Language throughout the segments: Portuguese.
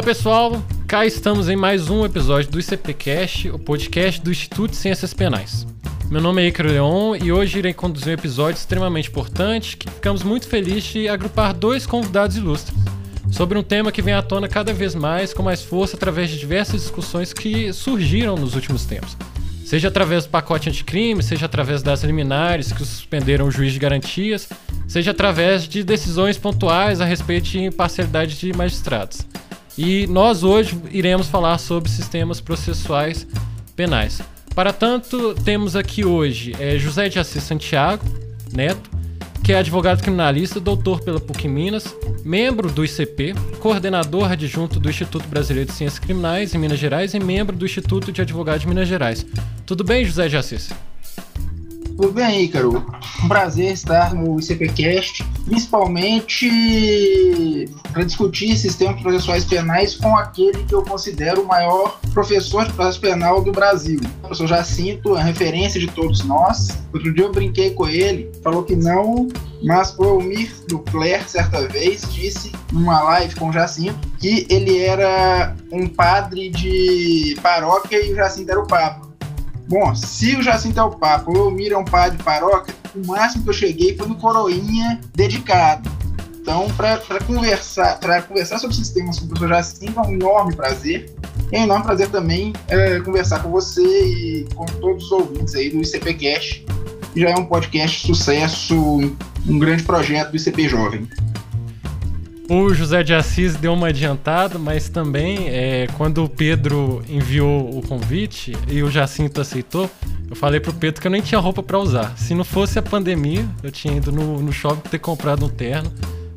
Olá pessoal, cá estamos em mais um episódio do ICPcast, o podcast do Instituto de Ciências Penais. Meu nome é Icaro Leon e hoje irei conduzir um episódio extremamente importante que ficamos muito felizes de agrupar dois convidados ilustres sobre um tema que vem à tona cada vez mais com mais força através de diversas discussões que surgiram nos últimos tempos. Seja através do pacote anticrime, seja através das liminares que suspenderam o juiz de garantias, seja através de decisões pontuais a respeito de imparcialidade de magistrados. E nós hoje iremos falar sobre sistemas processuais penais. Para tanto, temos aqui hoje é, José de Assis Santiago Neto, que é advogado criminalista, doutor pela PUC Minas, membro do ICP, coordenador adjunto do Instituto Brasileiro de Ciências Criminais em Minas Gerais e membro do Instituto de Advogados de Minas Gerais. Tudo bem, José de Assis? Tudo bem, Ícaro. Um prazer estar no ICPcast, principalmente para discutir sistemas processuais penais com aquele que eu considero o maior professor de processo penal do Brasil. O professor Jacinto, a referência de todos nós. Outro dia eu brinquei com ele, falou que não, mas o Elmir Ducler, certa vez, disse numa live com o Jacinto que ele era um padre de paróquia e o Jacinto era o Papa. Bom, se o Jacinto é o Papa o Elmir é um padre de paróquia, o máximo que eu cheguei foi no Coroinha dedicado. Então, para conversar, para conversar sobre sistemas com o professor Jacinto, é um enorme prazer. É um enorme prazer também é, conversar com você e com todos os ouvintes aí do ICPcast, que já é um podcast sucesso, um grande projeto do ICP Jovem. O José de Assis deu uma adiantada, mas também é, quando o Pedro enviou o convite e o Jacinto aceitou, eu falei pro Pedro que eu nem tinha roupa para usar. Se não fosse a pandemia, eu tinha ido no, no shopping ter comprado um terno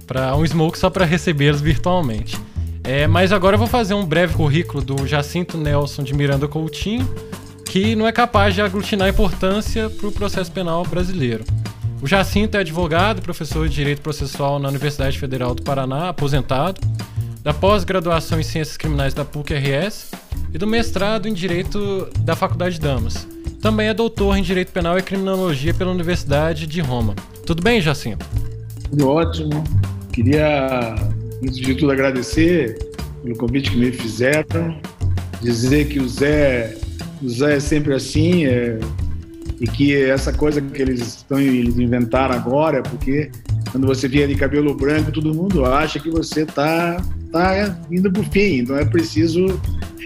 para um smoke só para recebê-los virtualmente. É, mas agora eu vou fazer um breve currículo do Jacinto Nelson de Miranda Coutinho, que não é capaz de aglutinar importância para o processo penal brasileiro. O Jacinto é advogado professor de Direito Processual na Universidade Federal do Paraná, aposentado, da pós-graduação em Ciências Criminais da PUC-RS e do mestrado em Direito da Faculdade de Damas. Também é doutor em Direito Penal e Criminologia pela Universidade de Roma. Tudo bem, Jacinto? Tudo ótimo. Queria, antes de tudo, agradecer pelo convite que me fizeram, dizer que o Zé, o Zé é sempre assim, é e que essa coisa que eles estão eles inventaram agora, porque quando você vier de cabelo branco, todo mundo acha que você está tá indo para o fim. Então é preciso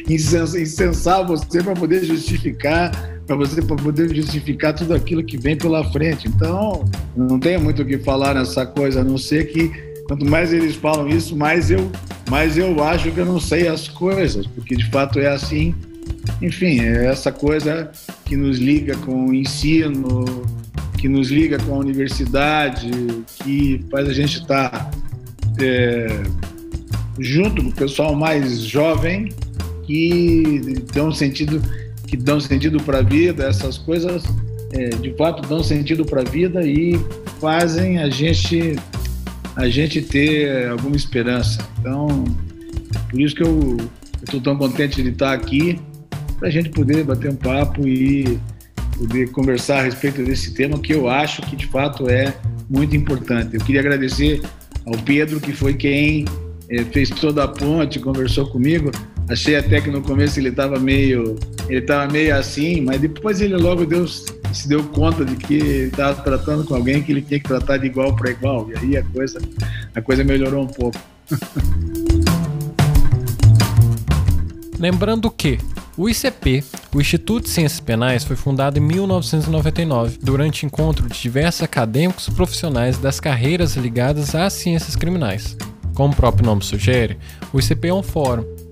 incensar você para poder justificar, para você para poder justificar tudo aquilo que vem pela frente. Então não tenho muito o que falar nessa coisa, a não ser que quanto mais eles falam isso, mais eu, mais eu acho que eu não sei as coisas, porque de fato é assim enfim, é essa coisa que nos liga com o ensino, que nos liga com a universidade, que faz a gente estar tá, é, junto com o pessoal mais jovem que dão sentido que dão sentido para a vida essas coisas é, de fato dão sentido para a vida e fazem a gente a gente ter alguma esperança. Então por isso que eu estou tão contente de estar aqui para a gente poder bater um papo e poder conversar a respeito desse tema que eu acho que de fato é muito importante. Eu queria agradecer ao Pedro, que foi quem é, fez toda a ponte, conversou comigo. Achei até que no começo ele estava meio, ele estava meio assim, mas depois ele logo deu, se deu conta de que estava tratando com alguém que ele tinha que tratar de igual para igual. E aí a coisa, a coisa melhorou um pouco. Lembrando que o ICP, o Instituto de Ciências Penais, foi fundado em 1999, durante encontro de diversos acadêmicos profissionais das carreiras ligadas às ciências criminais. Como o próprio nome sugere, o ICP é um fórum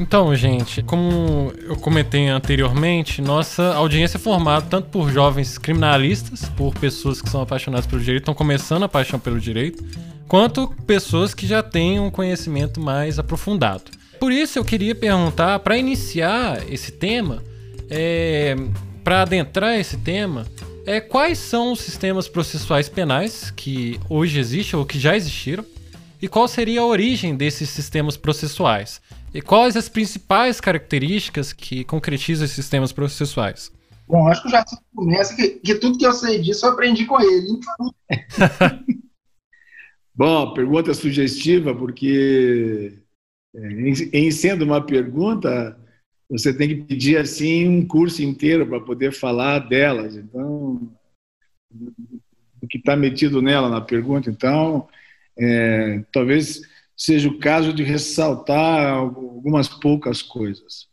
Então, gente, como eu comentei anteriormente, nossa audiência é formada tanto por jovens criminalistas, por pessoas que são apaixonadas pelo direito, estão começando a paixão pelo direito, quanto pessoas que já têm um conhecimento mais aprofundado. Por isso eu queria perguntar, para iniciar esse tema, é, para adentrar esse tema, é, quais são os sistemas processuais penais que hoje existem ou que já existiram e qual seria a origem desses sistemas processuais? E quais as principais características que concretizam esses sistemas processuais? Bom, acho que o Jacinto começa que, que tudo que eu sei disso eu aprendi com ele. Bom, pergunta sugestiva, porque é, em sendo uma pergunta, você tem que pedir assim um curso inteiro para poder falar delas. Então, o que está metido nela na pergunta, então, é, talvez seja o caso de ressaltar algumas poucas coisas.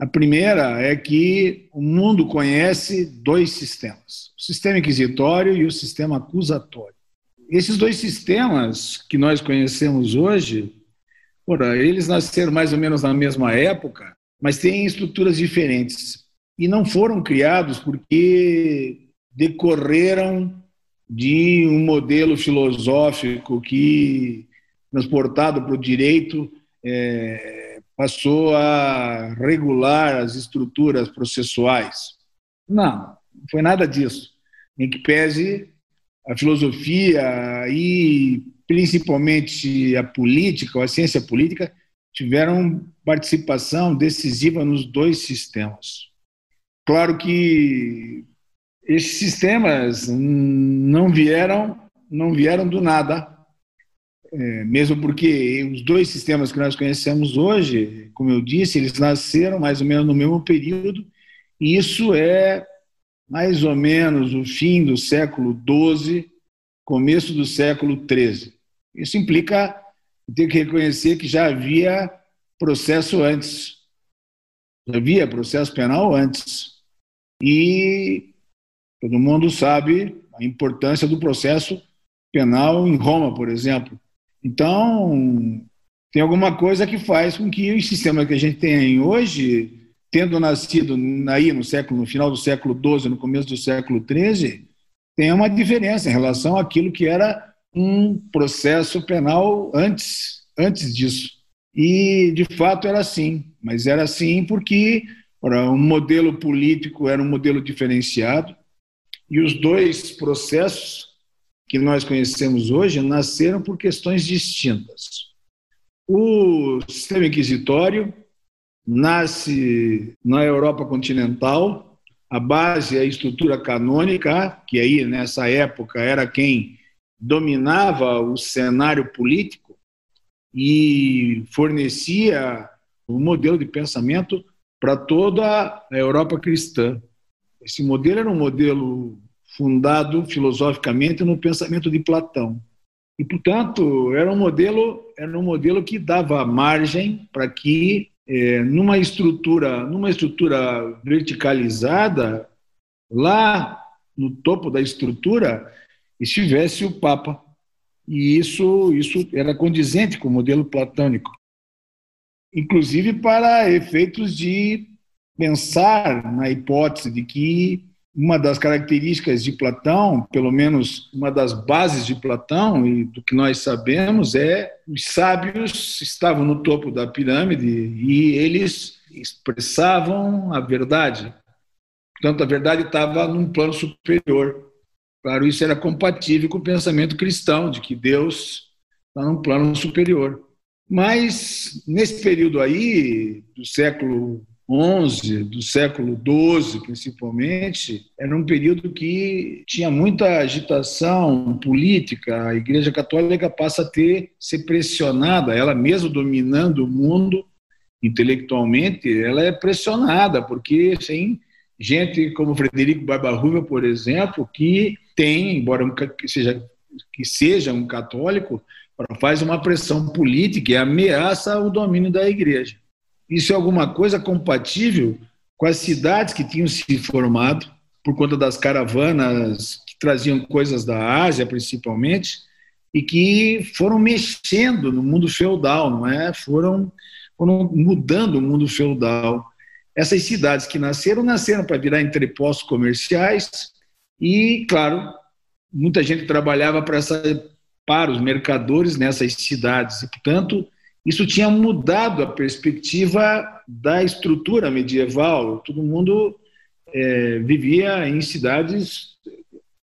A primeira é que o mundo conhece dois sistemas: o sistema inquisitório e o sistema acusatório. Esses dois sistemas que nós conhecemos hoje, ora, eles nasceram mais ou menos na mesma época, mas têm estruturas diferentes. E não foram criados porque decorreram de um modelo filosófico que, transportado para o direito, é, passou a regular as estruturas processuais. Não, não foi nada disso. Em que pese a filosofia e principalmente a política, ou a ciência política, tiveram participação decisiva nos dois sistemas. Claro que esses sistemas não vieram, não vieram do nada, é, mesmo porque os dois sistemas que nós conhecemos hoje, como eu disse, eles nasceram mais ou menos no mesmo período, e isso é mais ou menos o fim do século XII, começo do século XIII. Isso implica ter que reconhecer que já havia processo antes, já havia processo penal antes. E todo mundo sabe a importância do processo penal em Roma, por exemplo. Então, tem alguma coisa que faz com que o sistema que a gente tem hoje tendo nascido aí no século, no final do século XII, no começo do século XIII, tem uma diferença em relação àquilo que era um processo penal antes, antes disso. E, de fato, era assim. Mas era assim porque ora, um modelo político era um modelo diferenciado e os dois processos que nós conhecemos hoje nasceram por questões distintas. O sistema inquisitório nasce na Europa continental. A base é a estrutura canônica, que aí nessa época era quem dominava o cenário político e fornecia um modelo de pensamento para toda a Europa cristã. Esse modelo era um modelo fundado filosoficamente no pensamento de Platão. E, portanto, era um modelo, era um modelo que dava margem para que é, numa estrutura, numa estrutura verticalizada, lá no topo da estrutura estivesse o Papa. E isso, isso era condizente com o modelo platônico. Inclusive para efeitos de pensar na hipótese de que uma das características de Platão, pelo menos uma das bases de Platão e do que nós sabemos é os sábios estavam no topo da pirâmide e eles expressavam a verdade. Portanto, a verdade estava num plano superior. Claro, isso era compatível com o pensamento cristão de que Deus está num plano superior. Mas nesse período aí do século 11, do século 12 principalmente, era um período que tinha muita agitação política. A Igreja Católica passa a ter ser pressionada, ela mesmo dominando o mundo intelectualmente, ela é pressionada porque tem gente como Frederico Barbarruva, por exemplo, que tem, embora seja que seja um católico, faz uma pressão política e ameaça o domínio da igreja. Isso é alguma coisa compatível com as cidades que tinham se formado por conta das caravanas que traziam coisas da Ásia, principalmente, e que foram mexendo no mundo feudal, não é? Foram, foram mudando o mundo feudal. Essas cidades que nasceram, nasceram para virar entrepostos comerciais e, claro, muita gente trabalhava para, essa, para os mercadores nessas cidades e, portanto, isso tinha mudado a perspectiva da estrutura medieval. Todo mundo é, vivia em cidades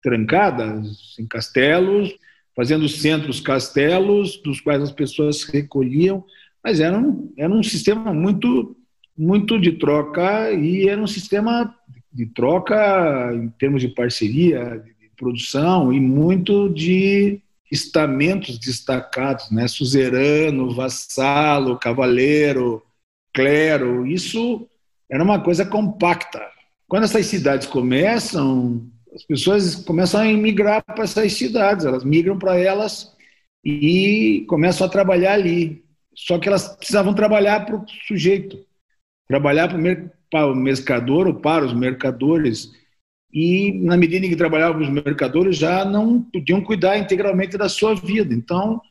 trancadas, em castelos, fazendo centros castelos, dos quais as pessoas se recolhiam, mas era um, era um sistema muito, muito de troca e era um sistema de troca em termos de parceria, de produção e muito de estamentos destacados, né? suzerano, vassalo, cavaleiro, clero, isso era uma coisa compacta. Quando essas cidades começam, as pessoas começam a migrar para essas cidades, elas migram para elas e começam a trabalhar ali. Só que elas precisavam trabalhar para o sujeito, trabalhar para o mercador ou para os mercadores e na medida em que trabalhavam os mercadores já não podiam cuidar integralmente da sua vida. Então,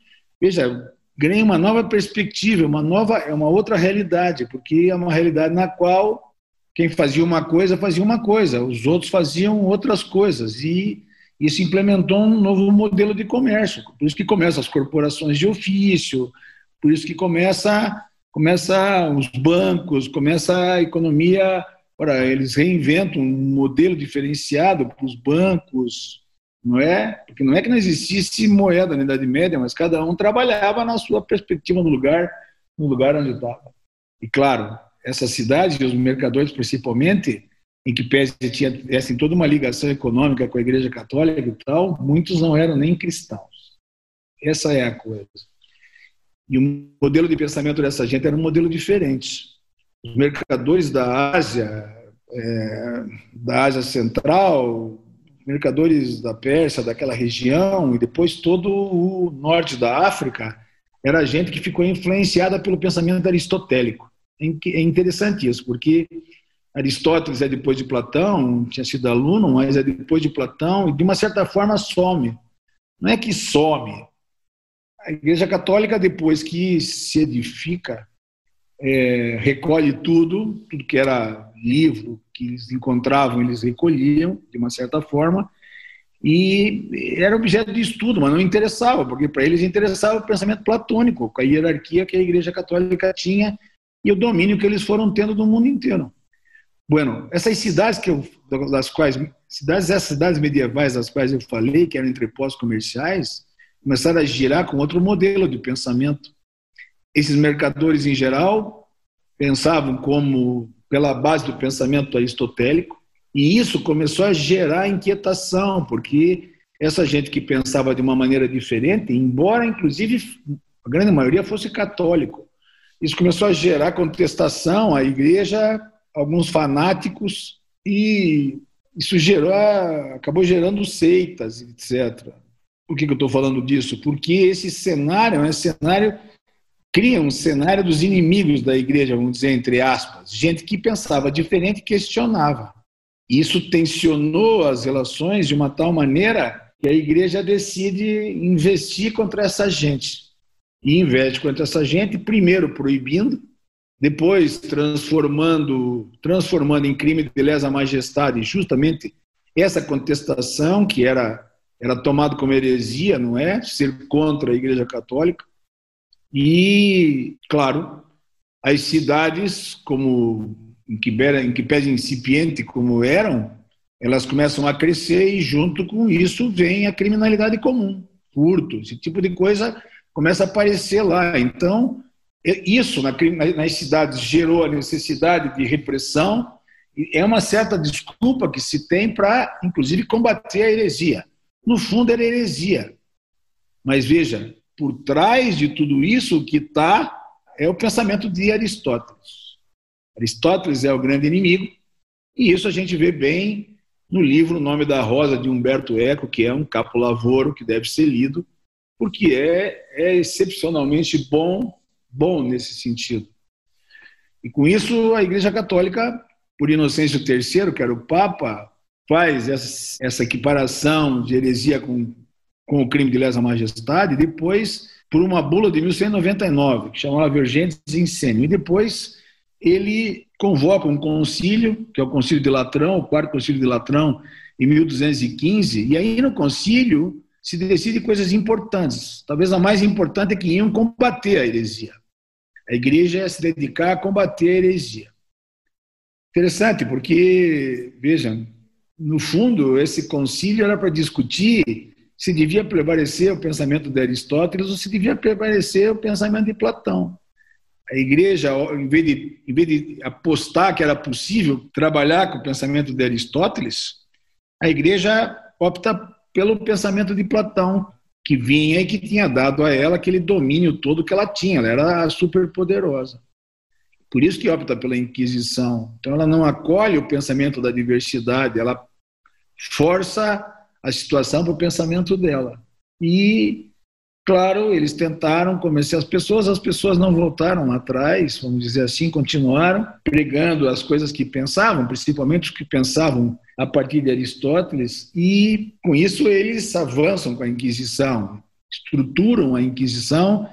veja, ganhei uma nova perspectiva, uma nova, é uma outra realidade, porque é uma realidade na qual quem fazia uma coisa fazia uma coisa, os outros faziam outras coisas e isso implementou um novo modelo de comércio. Por isso que começam as corporações de ofício, por isso que começa começa os bancos, começa a economia Ora, eles reinventam um modelo diferenciado para os bancos, não é? Porque não é que não existisse moeda na Idade Média, mas cada um trabalhava na sua perspectiva no lugar, no lugar onde estava. E claro, essa cidade e os mercadores principalmente, em que pese tinha assim, toda uma ligação econômica com a Igreja Católica e tal, muitos não eram nem cristãos. Essa é a coisa. E o modelo de pensamento dessa gente era um modelo diferente os mercadores da Ásia, é, da Ásia Central, mercadores da Pérsia, daquela região, e depois todo o norte da África, era gente que ficou influenciada pelo pensamento aristotélico. É interessante isso, porque Aristóteles é depois de Platão, tinha sido aluno, mas é depois de Platão, e de uma certa forma some. Não é que some. A Igreja Católica, depois que se edifica, é, recolhe tudo, tudo que era livro que eles encontravam, eles recolhiam, de uma certa forma, e era objeto de estudo, mas não interessava, porque para eles interessava o pensamento platônico, a hierarquia que a Igreja Católica tinha e o domínio que eles foram tendo do mundo inteiro. Bueno, essas cidades que eu, das quais cidades essas cidades medievais das quais eu falei, que eram entrepostos comerciais, começaram a girar com outro modelo de pensamento esses mercadores, em geral, pensavam como pela base do pensamento aristotélico, e isso começou a gerar inquietação, porque essa gente que pensava de uma maneira diferente, embora inclusive a grande maioria fosse católico, isso começou a gerar contestação à igreja, alguns fanáticos, e isso gerou, acabou gerando seitas, etc. Por que, que eu estou falando disso? Porque esse cenário é um cenário cria um cenário dos inimigos da igreja, vamos dizer, entre aspas, gente que pensava diferente e questionava. Isso tensionou as relações de uma tal maneira que a igreja decide investir contra essa gente. E investe contra essa gente, primeiro proibindo, depois transformando, transformando em crime de lesa majestade justamente essa contestação que era era tomado como heresia, não é? Ser contra a Igreja Católica. E, claro, as cidades, como em que, em que pese incipiente como eram, elas começam a crescer e junto com isso vem a criminalidade comum, furto, esse tipo de coisa começa a aparecer lá. Então, isso nas cidades gerou a necessidade de repressão é uma certa desculpa que se tem para, inclusive, combater a heresia. No fundo, era heresia. Mas veja, por trás de tudo isso, que está é o pensamento de Aristóteles. Aristóteles é o grande inimigo, e isso a gente vê bem no livro O Nome da Rosa, de Humberto Eco, que é um capo-lavoro que deve ser lido, porque é, é excepcionalmente bom, bom nesse sentido. E com isso, a Igreja Católica, por Inocêncio III, que era o Papa, faz essa, essa equiparação de heresia com, com o crime de lesa majestade, depois, por uma bula de 1199, que chamava Vergentes Incêndio, e depois ele convoca um concílio, que é o Concílio de Latrão, o quarto Concílio de Latrão, em 1215, e aí no concílio se decide coisas importantes. Talvez a mais importante é que iam combater a heresia. A igreja ia se dedicar a combater a heresia. Interessante, porque, vejam, no fundo, esse concílio era para discutir se devia prevalecer o pensamento de Aristóteles ou se devia prevalecer o pensamento de Platão. A igreja, em vez de, em vez de apostar que era possível trabalhar com o pensamento de Aristóteles, a igreja opta pelo pensamento de Platão, que vinha e que tinha dado a ela aquele domínio todo que ela tinha, ela era super poderosa. Por isso que opta pela Inquisição. Então ela não acolhe o pensamento da diversidade, ela força a situação para o pensamento dela. E Claro, eles tentaram convencer as pessoas, as pessoas não voltaram atrás, vamos dizer assim, continuaram pregando as coisas que pensavam, principalmente os que pensavam a partir de Aristóteles, e com isso eles avançam com a Inquisição, estruturam a Inquisição.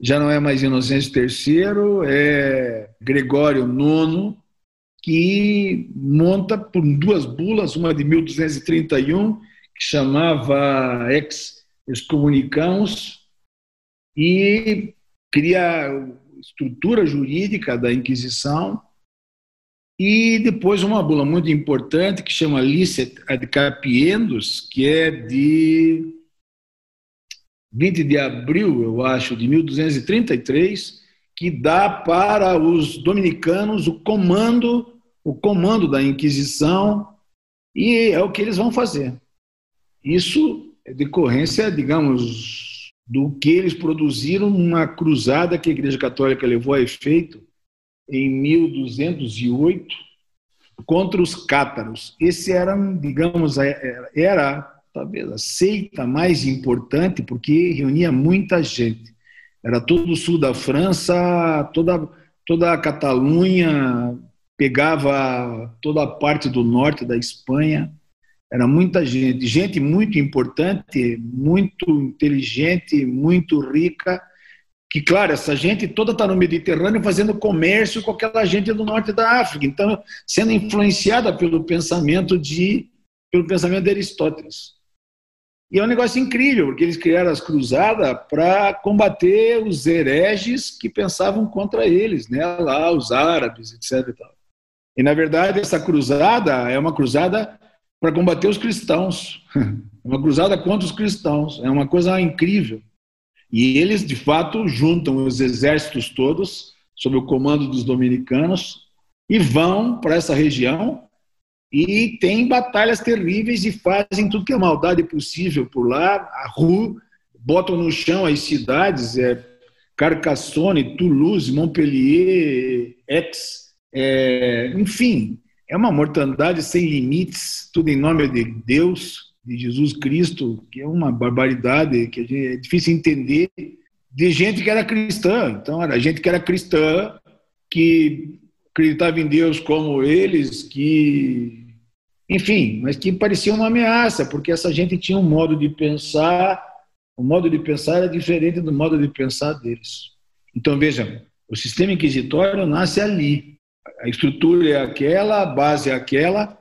Já não é mais Inocêncio III, é Gregório IX, que monta por duas bulas, uma de 1231, que chamava Ex excomunicamos e cria estrutura jurídica da Inquisição e depois uma bula muito importante que chama Licet ad Capiendos, que é de 20 de abril, eu acho, de 1233, que dá para os dominicanos o comando, o comando da Inquisição e é o que eles vão fazer. Isso é decorrência, digamos, do que eles produziram numa cruzada que a Igreja Católica levou a efeito em 1208 contra os cátaros. Esse era, digamos, era talvez a seita mais importante porque reunia muita gente. Era todo o sul da França, toda toda a Catalunha, pegava toda a parte do norte da Espanha. Era muita gente, gente muito importante, muito inteligente, muito rica, que, claro, essa gente toda está no Mediterrâneo fazendo comércio com aquela gente do norte da África, então sendo influenciada pelo pensamento de pelo pensamento de Aristóteles. E é um negócio incrível, porque eles criaram as cruzadas para combater os hereges que pensavam contra eles, né? lá os árabes, etc. E, na verdade essa cruzada é uma cruzada para combater os cristãos. Uma cruzada contra os cristãos. É uma coisa incrível. E eles, de fato, juntam os exércitos todos, sob o comando dos dominicanos, e vão para essa região e tem batalhas terríveis e fazem tudo que é maldade possível por lá, a rua, botam no chão as cidades, é, Carcassonne, Toulouse, Montpellier, Aix, é, enfim, é uma mortandade sem limites, tudo em nome de Deus, de Jesus Cristo, que é uma barbaridade, que é difícil entender, de gente que era cristã. Então, era gente que era cristã, que acreditava em Deus como eles, que. Enfim, mas que parecia uma ameaça, porque essa gente tinha um modo de pensar, o modo de pensar era diferente do modo de pensar deles. Então, vejam, o sistema inquisitório nasce ali, a estrutura é aquela, a base é aquela,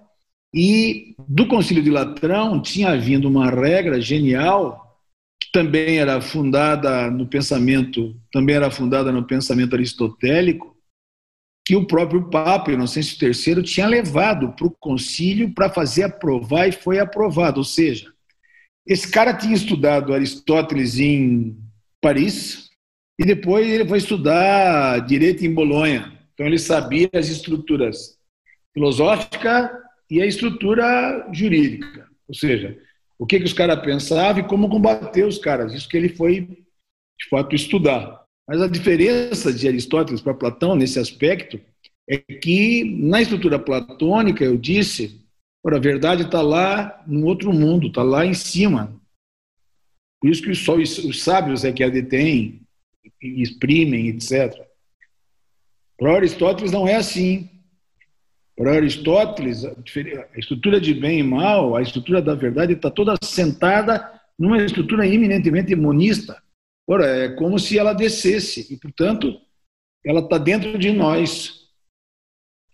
e do Concílio de Latrão tinha vindo uma regra genial que também era fundada no pensamento, também era fundada no pensamento aristotélico, que o próprio Papa Inocêncio III tinha levado para o concílio para fazer aprovar e foi aprovado. Ou seja, esse cara tinha estudado Aristóteles em Paris e depois ele foi estudar direito em Bolonha. Então, ele sabia as estruturas filosófica e a estrutura jurídica. Ou seja, o que, que os caras pensavam e como combater os caras. Isso que ele foi, de fato, estudar. Mas a diferença de Aristóteles para Platão nesse aspecto é que na estrutura platônica, eu disse, a verdade está lá no outro mundo, está lá em cima. Por isso que só os, os sábios é que a detêm, exprimem, etc. Para Aristóteles não é assim. Para Aristóteles, a estrutura de bem e mal, a estrutura da verdade está toda sentada numa estrutura eminentemente monista. Ora, é como se ela descesse, e, portanto, ela está dentro de nós.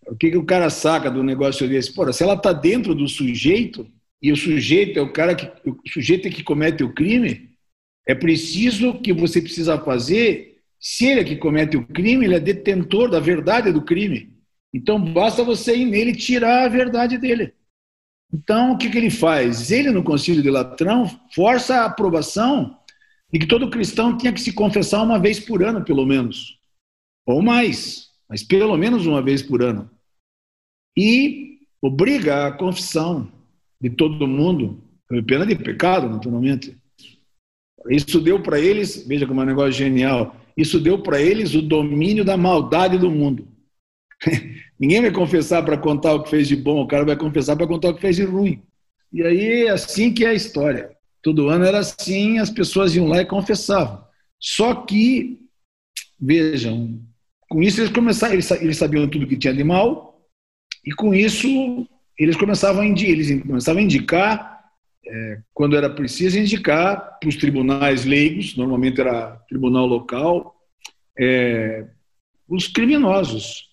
O que, que o cara saca do negócio desse? Porra, se ela está dentro do sujeito, e o sujeito é o cara que o sujeito é que comete o crime, é preciso que você precisa fazer. Se ele é que comete o crime, ele é detentor da verdade do crime. Então basta você ir nele tirar a verdade dele. Então o que, que ele faz? Ele no Concílio de Latrão força a aprovação de que todo cristão tinha que se confessar uma vez por ano, pelo menos, ou mais, mas pelo menos uma vez por ano. E obriga a confissão de todo mundo, pena de pecado, naturalmente. Isso deu para eles, veja como é um negócio genial, isso deu para eles o domínio da maldade do mundo. Ninguém vai confessar para contar o que fez de bom, o cara vai confessar para contar o que fez de ruim. E aí, assim que é a história. Todo ano era assim, as pessoas iam lá e confessavam. Só que, vejam, com isso eles começaram, eles sabiam tudo que tinha de mal, e com isso eles começavam a, eles começavam a indicar, é, quando era preciso, indicar para os tribunais leigos, normalmente era tribunal local, é, os criminosos.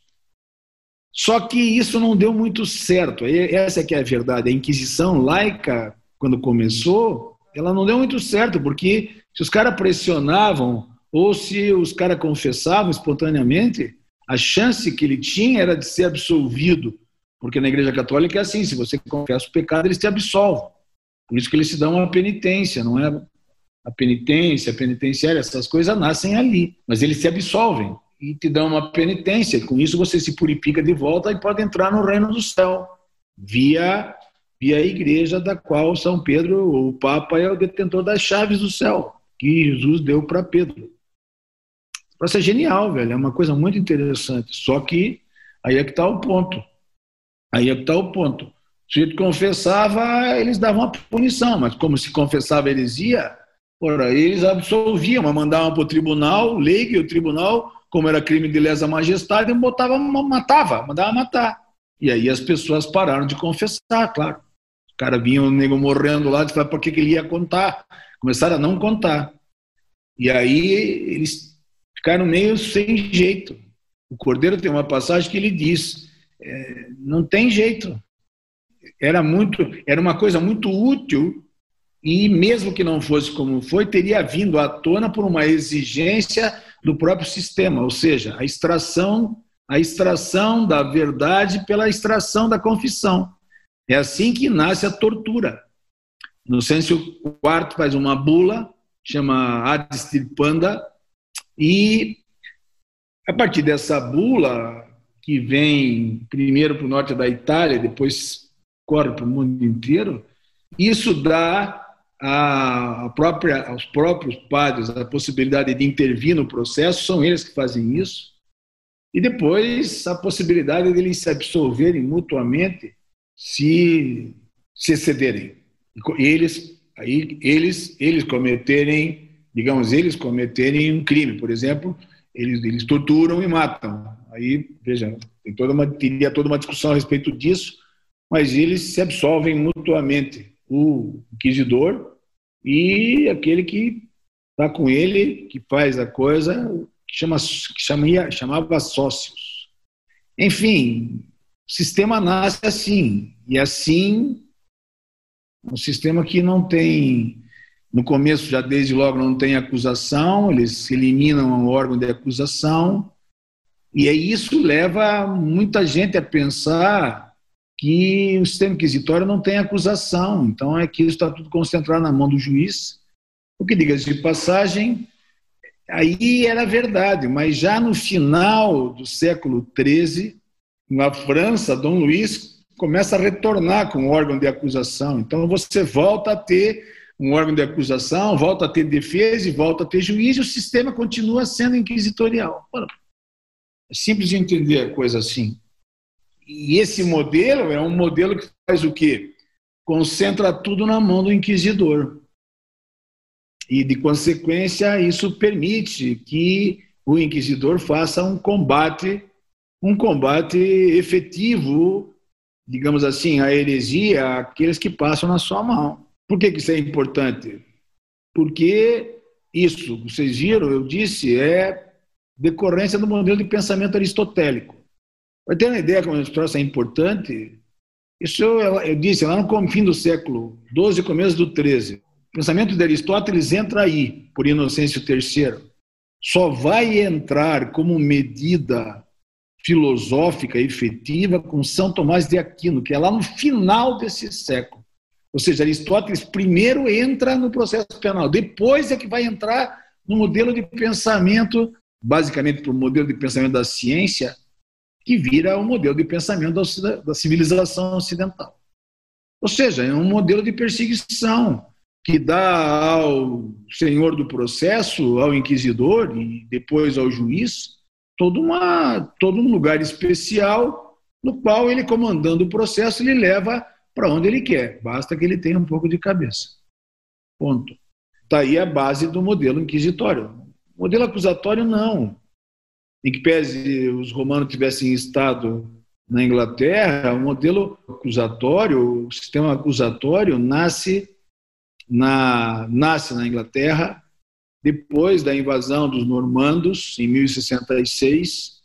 Só que isso não deu muito certo. Essa é que é a verdade. A Inquisição laica, quando começou, ela não deu muito certo, porque se os caras pressionavam ou se os caras confessavam espontaneamente, a chance que ele tinha era de ser absolvido porque na Igreja Católica é assim: se você confessa o pecado, eles te absolvem. Por isso que eles te dão uma penitência, não é? A penitência, a penitenciária, essas coisas nascem ali, mas eles te absolvem e te dão uma penitência. Com isso você se purifica de volta e pode entrar no reino do céu via via a igreja da qual São Pedro, o Papa, é o detentor das chaves do céu que Jesus deu para Pedro. Isso é genial, velho. É uma coisa muito interessante. Só que aí é que está o ponto. Aí é que está o ponto. Sujeito confessava, eles davam uma punição, mas como se confessava heresia, ora, eles absolviam, mas mandavam para o tribunal, lei que o tribunal, como era crime de lesa majestade, botava, matava, mandava matar. E aí as pessoas pararam de confessar, claro. O cara vinha o nego morrendo lá, disse, por que, que ele ia contar? Começaram a não contar. E aí eles ficaram meio sem jeito. O Cordeiro tem uma passagem que ele diz: é, não tem jeito. Era muito, era uma coisa muito útil e mesmo que não fosse como foi, teria vindo à tona por uma exigência do próprio sistema, ou seja, a extração, a extração da verdade pela extração da confissão. É assim que nasce a tortura. No senso IV faz uma bula, chama Adistirpanda, e a partir dessa bula, que vem primeiro para o norte da Itália, depois corre para o mundo inteiro, isso dá a própria, aos próprios padres a possibilidade de intervir no processo, são eles que fazem isso, e depois a possibilidade de eles se absolverem mutuamente se, se excederem. Eles, aí, eles, eles cometerem, digamos, eles cometerem um crime, por exemplo, eles, eles torturam e matam. Aí, veja, tem toda uma, teria toda uma discussão a respeito disso, mas eles se absolvem mutuamente, o inquisidor e aquele que está com ele, que faz a coisa, que, chama, que chamia, chamava sócios. Enfim, o sistema nasce assim, e assim, um sistema que não tem, no começo, já desde logo, não tem acusação, eles eliminam o órgão de acusação, e isso leva muita gente a pensar que o sistema inquisitório não tem acusação, então é que isso está tudo concentrado na mão do juiz. O que diga de passagem, aí era verdade, mas já no final do século XIII, na França, Dom Luís começa a retornar com o órgão de acusação. Então você volta a ter um órgão de acusação, volta a ter defesa e volta a ter juiz, e o sistema continua sendo inquisitorial. É simples de entender a coisa assim. E esse modelo é um modelo que faz o quê? Concentra tudo na mão do inquisidor. E, de consequência, isso permite que o inquisidor faça um combate, um combate efetivo, digamos assim, à heresia, àqueles que passam na sua mão. Por que, que isso é importante? Porque isso, vocês viram, eu disse, é decorrência do modelo de pensamento aristotélico. Para ter uma ideia como esse troço é importante, isso eu, eu disse lá no fim do século XII, começo do XIII. O pensamento de Aristóteles entra aí, por Inocêncio III. Só vai entrar como medida filosófica efetiva com São Tomás de Aquino, que é lá no final desse século. Ou seja, Aristóteles primeiro entra no processo penal, depois é que vai entrar no modelo de pensamento, basicamente para o modelo de pensamento da ciência, que vira o modelo de pensamento da civilização ocidental. Ou seja, é um modelo de perseguição que dá ao senhor do processo, ao inquisidor e depois ao juiz, todo, uma, todo um lugar especial no qual ele, comandando o processo, ele leva para onde ele quer. Basta que ele tenha um pouco de cabeça. Ponto. Está aí a base do modelo inquisitório. Modelo acusatório, não em que pese os romanos tivessem estado na Inglaterra, o modelo acusatório, o sistema acusatório nasce na, nasce na Inglaterra depois da invasão dos normandos, em 1066,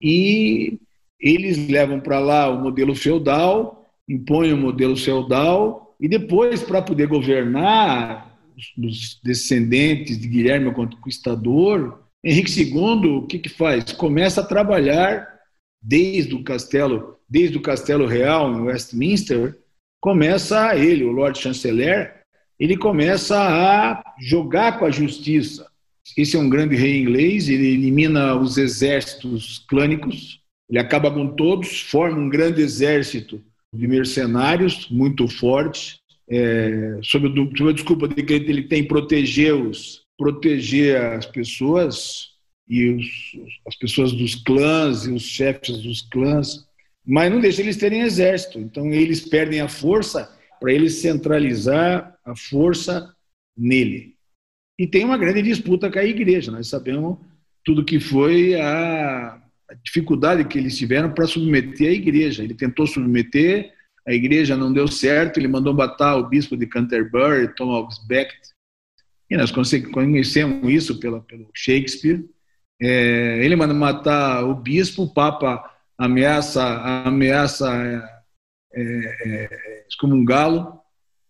e eles levam para lá o modelo feudal, impõem o modelo feudal, e depois, para poder governar, os descendentes de Guilherme o Conquistador, Henrique II, o que, que faz? Começa a trabalhar desde o castelo, desde o castelo real em Westminster, começa ele, o Lord Chanceler, ele começa a jogar com a justiça. Esse é um grande rei inglês, ele elimina os exércitos clânicos, ele acaba com todos, forma um grande exército de mercenários muito forte, é, sob, a desculpa de que ele tem protegê-los proteger as pessoas e os, as pessoas dos clãs e os chefes dos clãs, mas não deixa eles terem exército. Então eles perdem a força para eles centralizar a força nele. E tem uma grande disputa com a igreja. Nós sabemos tudo que foi a, a dificuldade que eles tiveram para submeter a igreja. Ele tentou submeter, a igreja não deu certo, ele mandou matar o bispo de Canterbury, Thomas Becket, e nós conhecemos isso pela, pelo Shakespeare. É, ele manda matar o bispo, o Papa ameaça, ameaça é, é, excomungá-lo,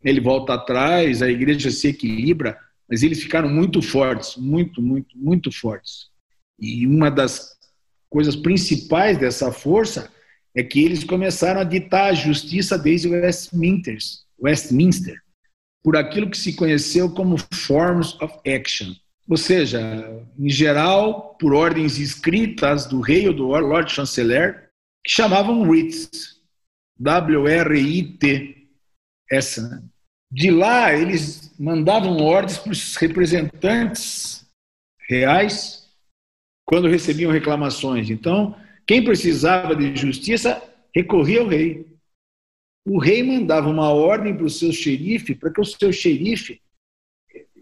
ele volta atrás, a igreja se equilibra, mas eles ficaram muito fortes, muito, muito, muito fortes. E uma das coisas principais dessa força é que eles começaram a ditar a justiça desde Westminster. Westminster por aquilo que se conheceu como forms of action, ou seja, em geral, por ordens escritas do rei ou do Lord Chanceler, que chamavam writs, W-R-I-T, essa. Né? De lá, eles mandavam ordens para os representantes reais quando recebiam reclamações. Então, quem precisava de justiça recorria ao rei o rei mandava uma ordem para o seu xerife, para que o seu xerife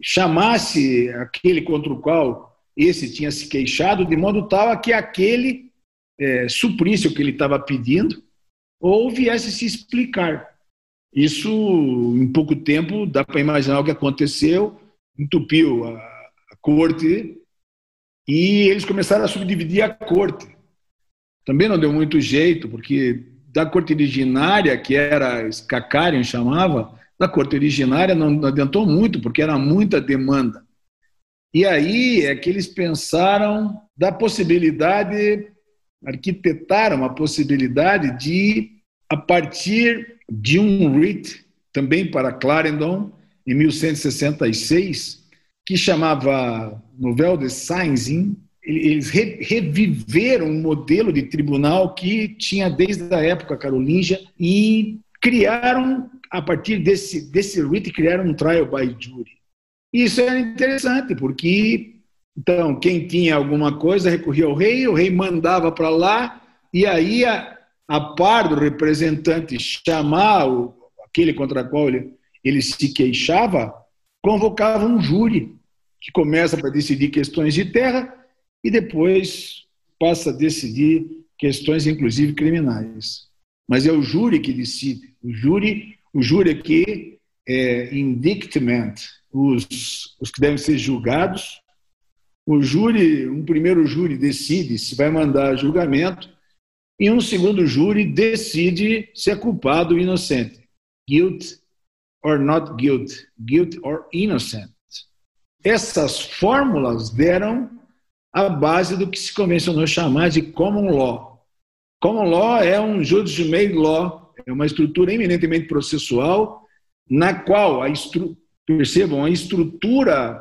chamasse aquele contra o qual esse tinha se queixado, de modo tal a que aquele é, suprisse o que ele estava pedindo ou viesse se explicar. Isso, em pouco tempo, dá para imaginar o que aconteceu, entupiu a, a corte e eles começaram a subdividir a corte. Também não deu muito jeito, porque da corte originária, que era Scacarian chamava, da corte originária não adiantou muito, porque era muita demanda. E aí é que eles pensaram da possibilidade, arquitetaram a possibilidade de, a partir de um writ, também para Clarendon, em 1166, que chamava Novel de Sainzin, eles reviveram um modelo de tribunal que tinha desde a época carolíngia e criaram, a partir desse, desse rito, criaram um trial by jury. Isso é interessante, porque então quem tinha alguma coisa recorria ao rei, o rei mandava para lá, e aí a, a par do representante chamar o, aquele contra qual ele, ele se queixava, convocava um júri que começa para decidir questões de terra e depois passa a decidir questões, inclusive criminais. Mas é o júri que decide. O júri, o júri aqui é indictment, os, os que devem ser julgados. O júri, um primeiro júri decide se vai mandar julgamento e um segundo júri decide se é culpado ou inocente. Guilt or not guilt, guilt or innocent. Essas fórmulas deram a base do que se convencionou chamar de common law. Common law é um judicial made law, é uma estrutura eminentemente processual na qual a estru... percebam a estrutura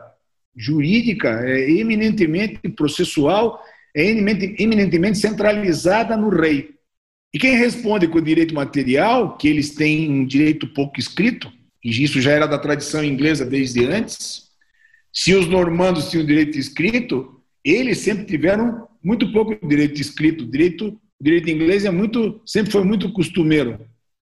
jurídica é eminentemente processual, é eminentemente centralizada no rei. E quem responde com o direito material, que eles têm um direito pouco escrito, e isso já era da tradição inglesa desde antes, se os normandos tinham direito escrito, eles sempre tiveram muito pouco direito escrito. Direito, direito inglês é muito, sempre foi muito costumeiro,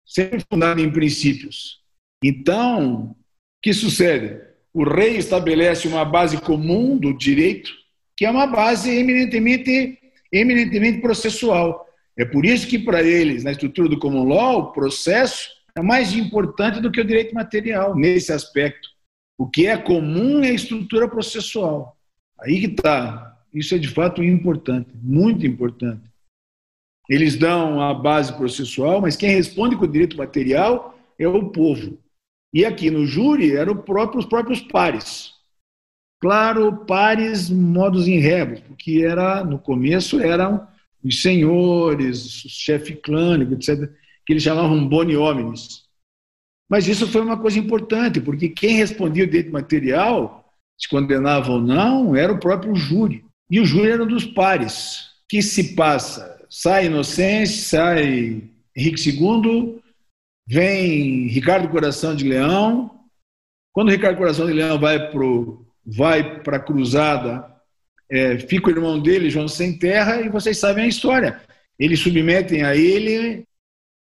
sempre fundado em princípios. Então, o que sucede? O rei estabelece uma base comum do direito, que é uma base eminentemente, eminentemente processual. É por isso que, para eles, na estrutura do common law, o processo é mais importante do que o direito material nesse aspecto. O que é comum é a estrutura processual. Aí que está. Isso é de fato importante, muito importante. Eles dão a base processual, mas quem responde com o direito material é o povo. E aqui no júri eram próprio, os próprios pares. Claro, pares modos em rebus, porque era no começo eram os senhores, o chefe clânico, etc que eles chamavam boni homines. Mas isso foi uma coisa importante, porque quem respondia o direito material, se condenava ou não, era o próprio júri. E o júri era um dos pares. que se passa? Sai Inocêncio, sai Henrique II, vem Ricardo Coração de Leão. Quando Ricardo Coração de Leão vai para vai a cruzada, é, fica o irmão dele, João Sem Terra, e vocês sabem a história. Eles submetem a ele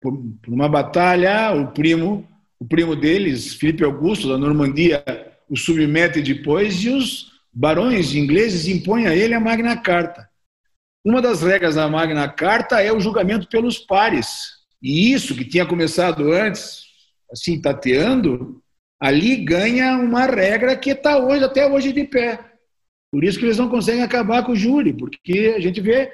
por, uma batalha, o primo, o primo deles, Felipe Augusto, da Normandia, o submete depois e os barões ingleses impõem a ele a Magna Carta. Uma das regras da Magna Carta é o julgamento pelos pares. E isso, que tinha começado antes, assim, tateando, ali ganha uma regra que está hoje, até hoje de pé. Por isso que eles não conseguem acabar com o júri, porque a gente vê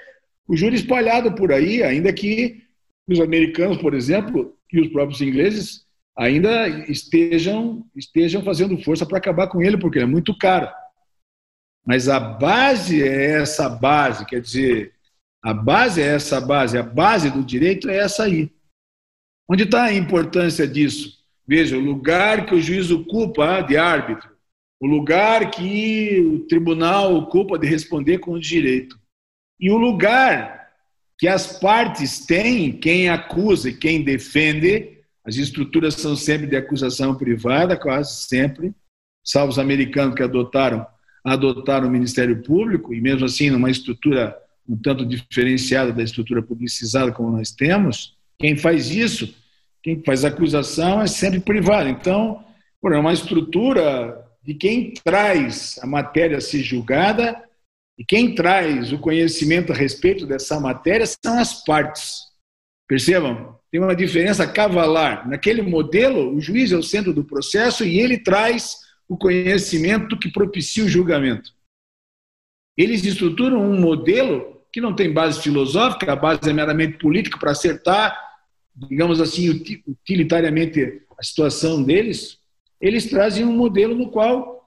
o júri espalhado por aí, ainda que os americanos, por exemplo, e os próprios ingleses ainda estejam, estejam fazendo força para acabar com ele, porque ele é muito caro. Mas a base é essa base, quer dizer, a base é essa base, a base do direito é essa aí. Onde está a importância disso? Veja, o lugar que o juiz ocupa de árbitro, o lugar que o tribunal ocupa de responder com o direito, e o lugar que as partes têm, quem acusa e quem defende, as estruturas são sempre de acusação privada, quase sempre, salvo os americanos que adotaram, adotaram o Ministério Público, e mesmo assim numa estrutura um tanto diferenciada da estrutura publicizada como nós temos, quem faz isso, quem faz acusação é sempre privado. Então, é uma estrutura de quem traz a matéria a ser julgada e quem traz o conhecimento a respeito dessa matéria são as partes. Percebam? Tem uma diferença cavalar. Naquele modelo, o juiz é o centro do processo e ele traz o conhecimento que propicia o julgamento. Eles estruturam um modelo que não tem base filosófica, a base é meramente política para acertar, digamos assim, utilitariamente a situação deles. Eles trazem um modelo no qual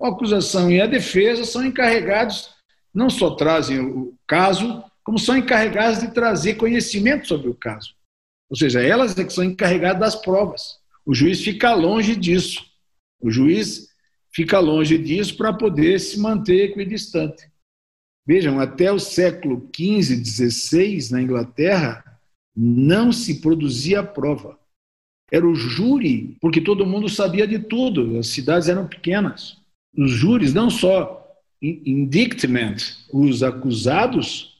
a acusação e a defesa são encarregados não só trazem o caso, como são encarregadas de trazer conhecimento sobre o caso. Ou seja, elas é que são encarregadas das provas. O juiz fica longe disso. O juiz fica longe disso para poder se manter equidistante. Vejam, até o século XV, XVI, na Inglaterra, não se produzia prova. Era o júri, porque todo mundo sabia de tudo, as cidades eram pequenas. Os júris, não só indictment, os acusados,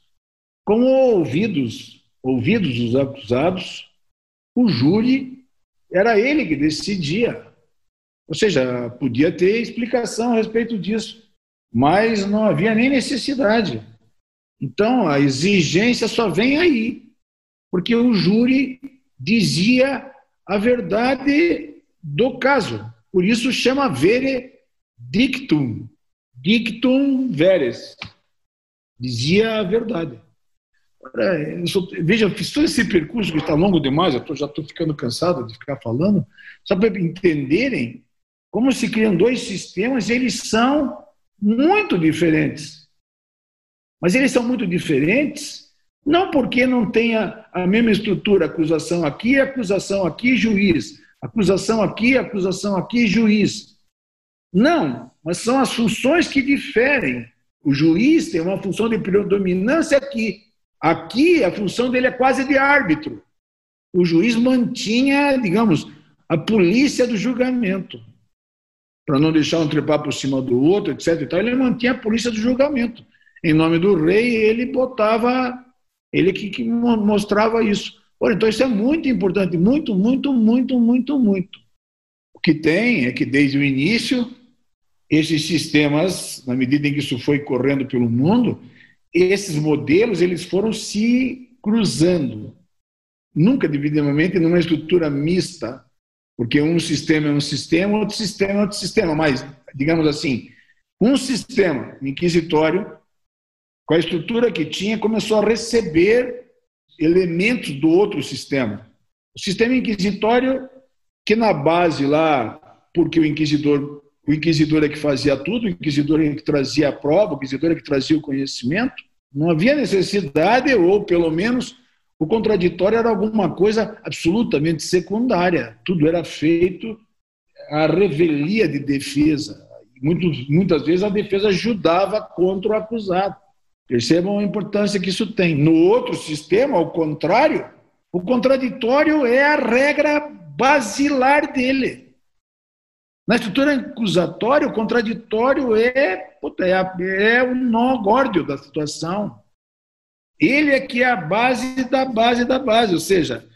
como ouvidos, ouvidos os acusados, o júri era ele que decidia. Ou seja, podia ter explicação a respeito disso, mas não havia nem necessidade. Então, a exigência só vem aí, porque o júri dizia a verdade do caso. Por isso chama vere dictum, dictum veres. Dizia a verdade. Sou, veja, fiz todo esse percurso que está longo demais, eu tô, já estou ficando cansado de ficar falando, só para entenderem como se criam dois sistemas, eles são muito diferentes. Mas eles são muito diferentes não porque não tenha a mesma estrutura, acusação aqui, acusação aqui, juiz, acusação aqui, acusação aqui, juiz. Não, mas são as funções que diferem. O juiz tem uma função de predominância aqui. Aqui a função dele é quase de árbitro. O juiz mantinha, digamos, a polícia do julgamento para não deixar um trepar por cima do outro, etc. E tal, ele mantinha a polícia do julgamento. Em nome do rei, ele botava, ele que, que mostrava isso. Ora, então isso é muito importante, muito, muito, muito, muito, muito. O que tem é que desde o início, esses sistemas, na medida em que isso foi correndo pelo mundo, esses modelos eles foram se cruzando, nunca divididamente numa estrutura mista porque um sistema é um sistema, outro sistema é outro sistema. Mas, digamos assim, um sistema inquisitório, com a estrutura que tinha, começou a receber elementos do outro sistema. O sistema inquisitório, que na base lá, porque o inquisidor, o inquisidor é que fazia tudo, o inquisidor é que trazia a prova, o inquisidor é que trazia o conhecimento, não havia necessidade, ou pelo menos o contraditório era alguma coisa absolutamente secundária. Tudo era feito à revelia de defesa. Muitas vezes a defesa ajudava contra o acusado. Percebam a importância que isso tem. No outro sistema, ao contrário, o contraditório é a regra basilar dele. Na estrutura acusatória, o contraditório é, puta, é, é o nó górdio da situação. Ele é que é a base da base da base, ou seja,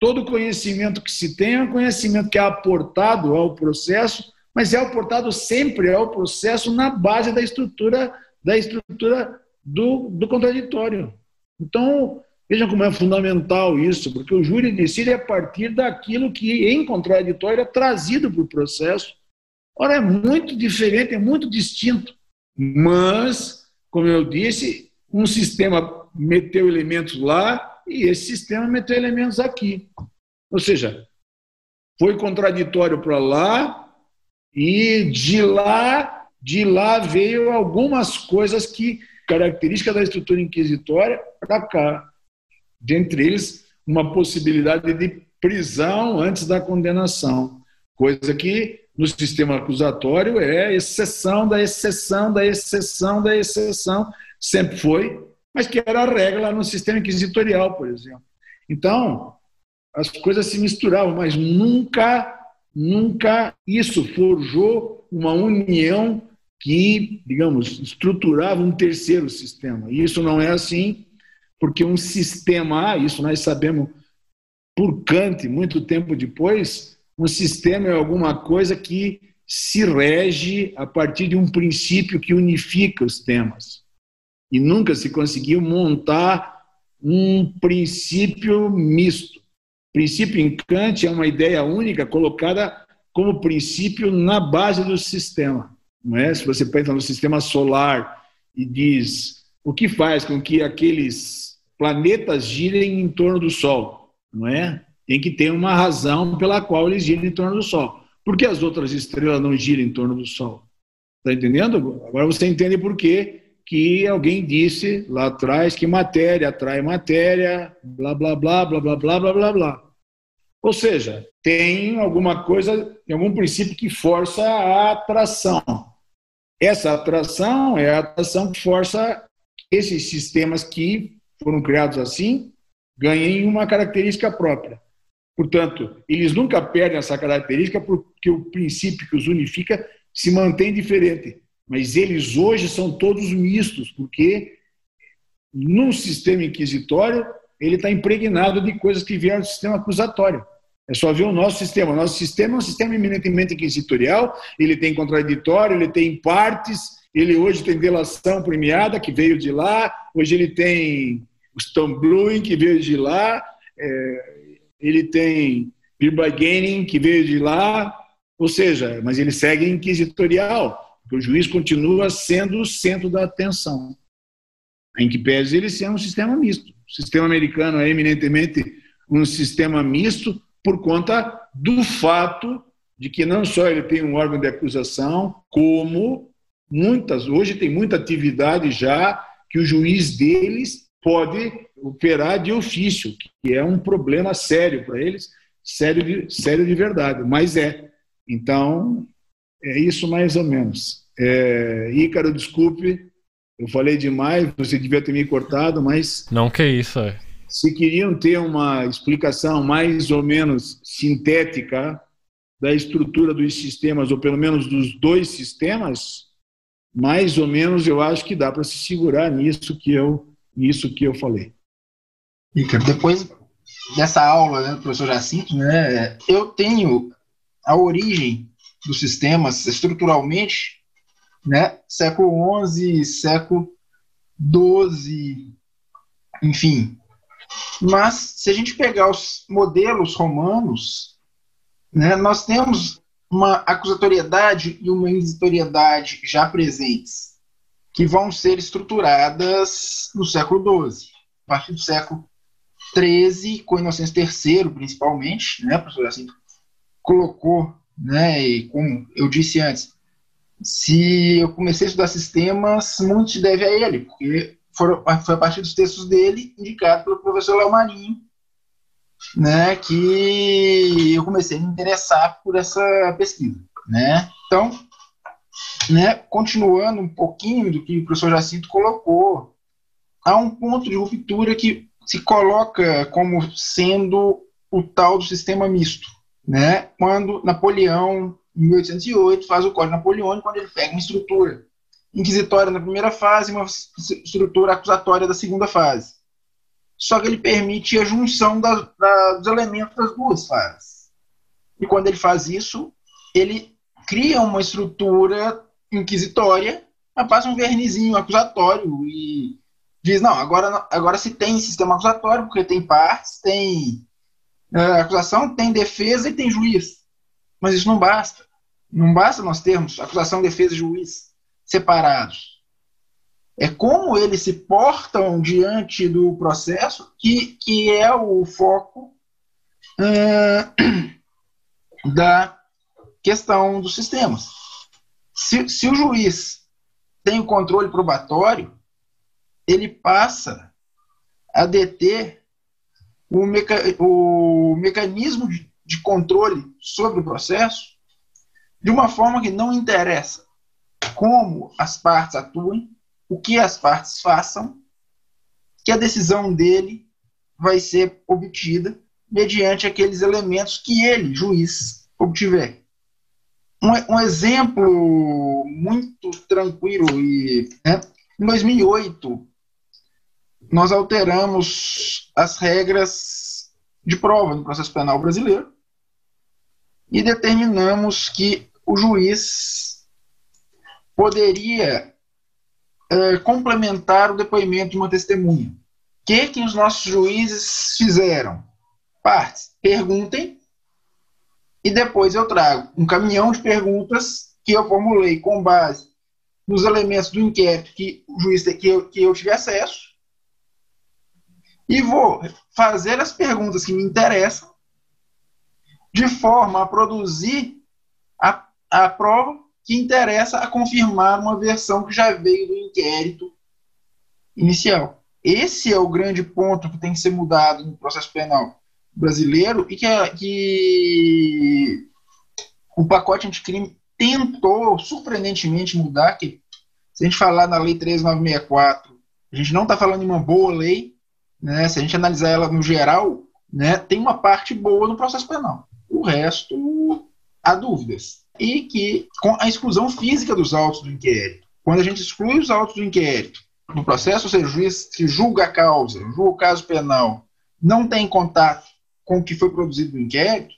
todo conhecimento que se tem é um conhecimento que é aportado ao processo, mas é aportado sempre ao processo na base da estrutura da estrutura do, do contraditório. Então, vejam como é fundamental isso, porque o júri decide a partir daquilo que em contraditório é trazido para o processo. Ora, é muito diferente, é muito distinto. Mas, como eu disse, um sistema meteu elementos lá e esse sistema meteu elementos aqui. Ou seja, foi contraditório para lá e de lá, de lá veio algumas coisas que característica da estrutura inquisitória para cá. Dentre eles, uma possibilidade de prisão antes da condenação, coisa que no sistema acusatório é exceção da exceção da exceção da exceção, sempre foi mas que era a regra no sistema inquisitorial, por exemplo. Então, as coisas se misturavam, mas nunca, nunca isso forjou uma união que, digamos, estruturava um terceiro sistema. E isso não é assim, porque um sistema, isso nós sabemos por Kant, muito tempo depois, um sistema é alguma coisa que se rege a partir de um princípio que unifica os temas e nunca se conseguiu montar um princípio misto. Princípio em Kant é uma ideia única colocada como princípio na base do sistema. Não é? Se você pensa no sistema solar e diz o que faz com que aqueles planetas girem em torno do Sol, não é? Tem que ter uma razão pela qual eles giram em torno do Sol. Por que as outras estrelas não giram em torno do Sol? Está entendendo? Agora você entende por quê que alguém disse lá atrás que matéria atrai matéria, blá, blá, blá, blá, blá, blá, blá, blá, blá. Ou seja, tem alguma coisa, algum princípio que força a atração. Essa atração é a atração que força esses sistemas que foram criados assim ganhem uma característica própria. Portanto, eles nunca perdem essa característica porque o princípio que os unifica se mantém diferente mas eles hoje são todos mistos, porque no sistema inquisitório ele está impregnado de coisas que vieram do sistema acusatório. É só ver o nosso sistema. O nosso sistema é um sistema eminentemente inquisitorial, ele tem contraditório, ele tem partes, ele hoje tem delação premiada, que veio de lá, hoje ele tem o Stone que veio de lá, é, ele tem Beer Bargaining, que veio de lá, ou seja, mas ele segue inquisitorial, porque o juiz continua sendo o centro da atenção. Em que pese ele ser um sistema misto. O sistema americano é eminentemente um sistema misto por conta do fato de que não só ele tem um órgão de acusação, como muitas, hoje tem muita atividade já que o juiz deles pode operar de ofício, que é um problema sério para eles, sério de, sério de verdade, mas é. Então, é isso mais ou menos. É, Ícaro, desculpe, eu falei demais, você devia ter me cortado, mas. Não, que isso, é. Se queriam ter uma explicação mais ou menos sintética da estrutura dos sistemas, ou pelo menos dos dois sistemas, mais ou menos eu acho que dá para se segurar nisso que eu nisso que eu falei. Ícaro, depois dessa aula né, do professor Jacinto, né, eu tenho a origem dos sistemas estruturalmente, né, século XI, século XII, enfim. Mas se a gente pegar os modelos romanos, né, nós temos uma acusatoriedade e uma inquisitoriedade já presentes, que vão ser estruturadas no século XII, a partir do século 13, com Inocêncio III, principalmente, né, professor assim colocou, né, e como eu disse antes, se eu comecei a estudar sistemas, muito se deve a ele, porque foram, foi a partir dos textos dele, indicado pelo professor Léo Marinho, né, que eu comecei a me interessar por essa pesquisa, né. Então, né, continuando um pouquinho do que o professor Jacinto colocou, há um ponto de ruptura que se coloca como sendo o tal do sistema misto, né? Quando Napoleão, em 1808, faz o Código Napoleônico, quando ele pega uma estrutura inquisitória na primeira fase e uma estrutura acusatória da segunda fase. Só que ele permite a junção da, da, dos elementos das duas fases. E quando ele faz isso, ele cria uma estrutura inquisitória, mas passa um vernizinho acusatório e diz, não, agora, agora se tem sistema acusatório, porque tem partes, tem é, acusação, tem defesa e tem juiz. Mas isso não basta. Não basta nós termos acusação, defesa e juiz separados. É como eles se portam diante do processo que, que é o foco uh, da questão dos sistemas. Se, se o juiz tem o controle probatório, ele passa a deter o, meca o mecanismo de, de controle sobre o processo de uma forma que não interessa como as partes atuem, o que as partes façam, que a decisão dele vai ser obtida mediante aqueles elementos que ele, juiz, obtiver. Um, um exemplo muito tranquilo e né, em 2008 nós alteramos as regras de prova no processo penal brasileiro e determinamos que o juiz poderia é, complementar o depoimento de uma testemunha. O que, que os nossos juízes fizeram? Partes, perguntem e depois eu trago um caminhão de perguntas que eu formulei com base nos elementos do inquérito que o juiz que eu, que eu tive acesso e vou fazer as perguntas que me interessam de forma a produzir a, a prova que interessa a confirmar uma versão que já veio do inquérito inicial. Esse é o grande ponto que tem que ser mudado no processo penal brasileiro e que, é, que o pacote anticrime tentou surpreendentemente mudar, que se a gente falar na lei 13964, a gente não está falando de uma boa lei, né, se a gente analisar ela no geral, né, tem uma parte boa no processo penal. O resto, há dúvidas. E que, com a exclusão física dos autos do inquérito, quando a gente exclui os autos do inquérito no processo, ou seja, o juiz que julga a causa, julga o caso penal, não tem contato com o que foi produzido no inquérito,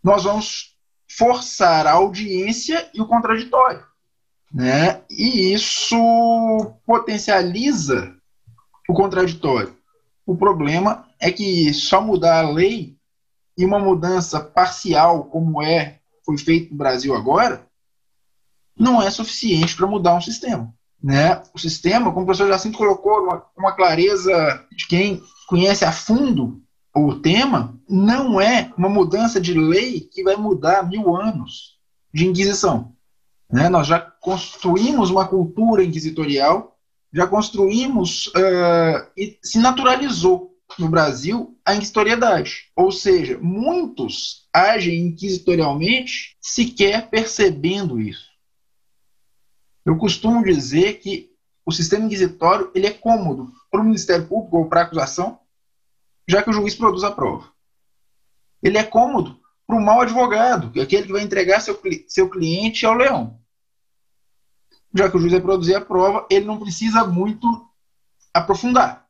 nós vamos forçar a audiência e o contraditório. Né? E isso potencializa o contraditório. O problema é que só mudar a lei e uma mudança parcial, como é foi feito no Brasil agora, não é suficiente para mudar um sistema. Né? O sistema, como o professor Jacinto colocou, uma, uma clareza de quem conhece a fundo o tema, não é uma mudança de lei que vai mudar mil anos de Inquisição. Né? Nós já construímos uma cultura inquisitorial, já construímos uh, e se naturalizou no Brasil a inquisitoriedade. Ou seja, muitos agem inquisitorialmente sequer percebendo isso. Eu costumo dizer que o sistema inquisitório ele é cômodo para o Ministério Público ou para a acusação, já que o juiz produz a prova. Ele é cômodo para o mau advogado, que é aquele que vai entregar seu, seu cliente ao leão. Já que o juiz vai produzir a prova, ele não precisa muito aprofundar.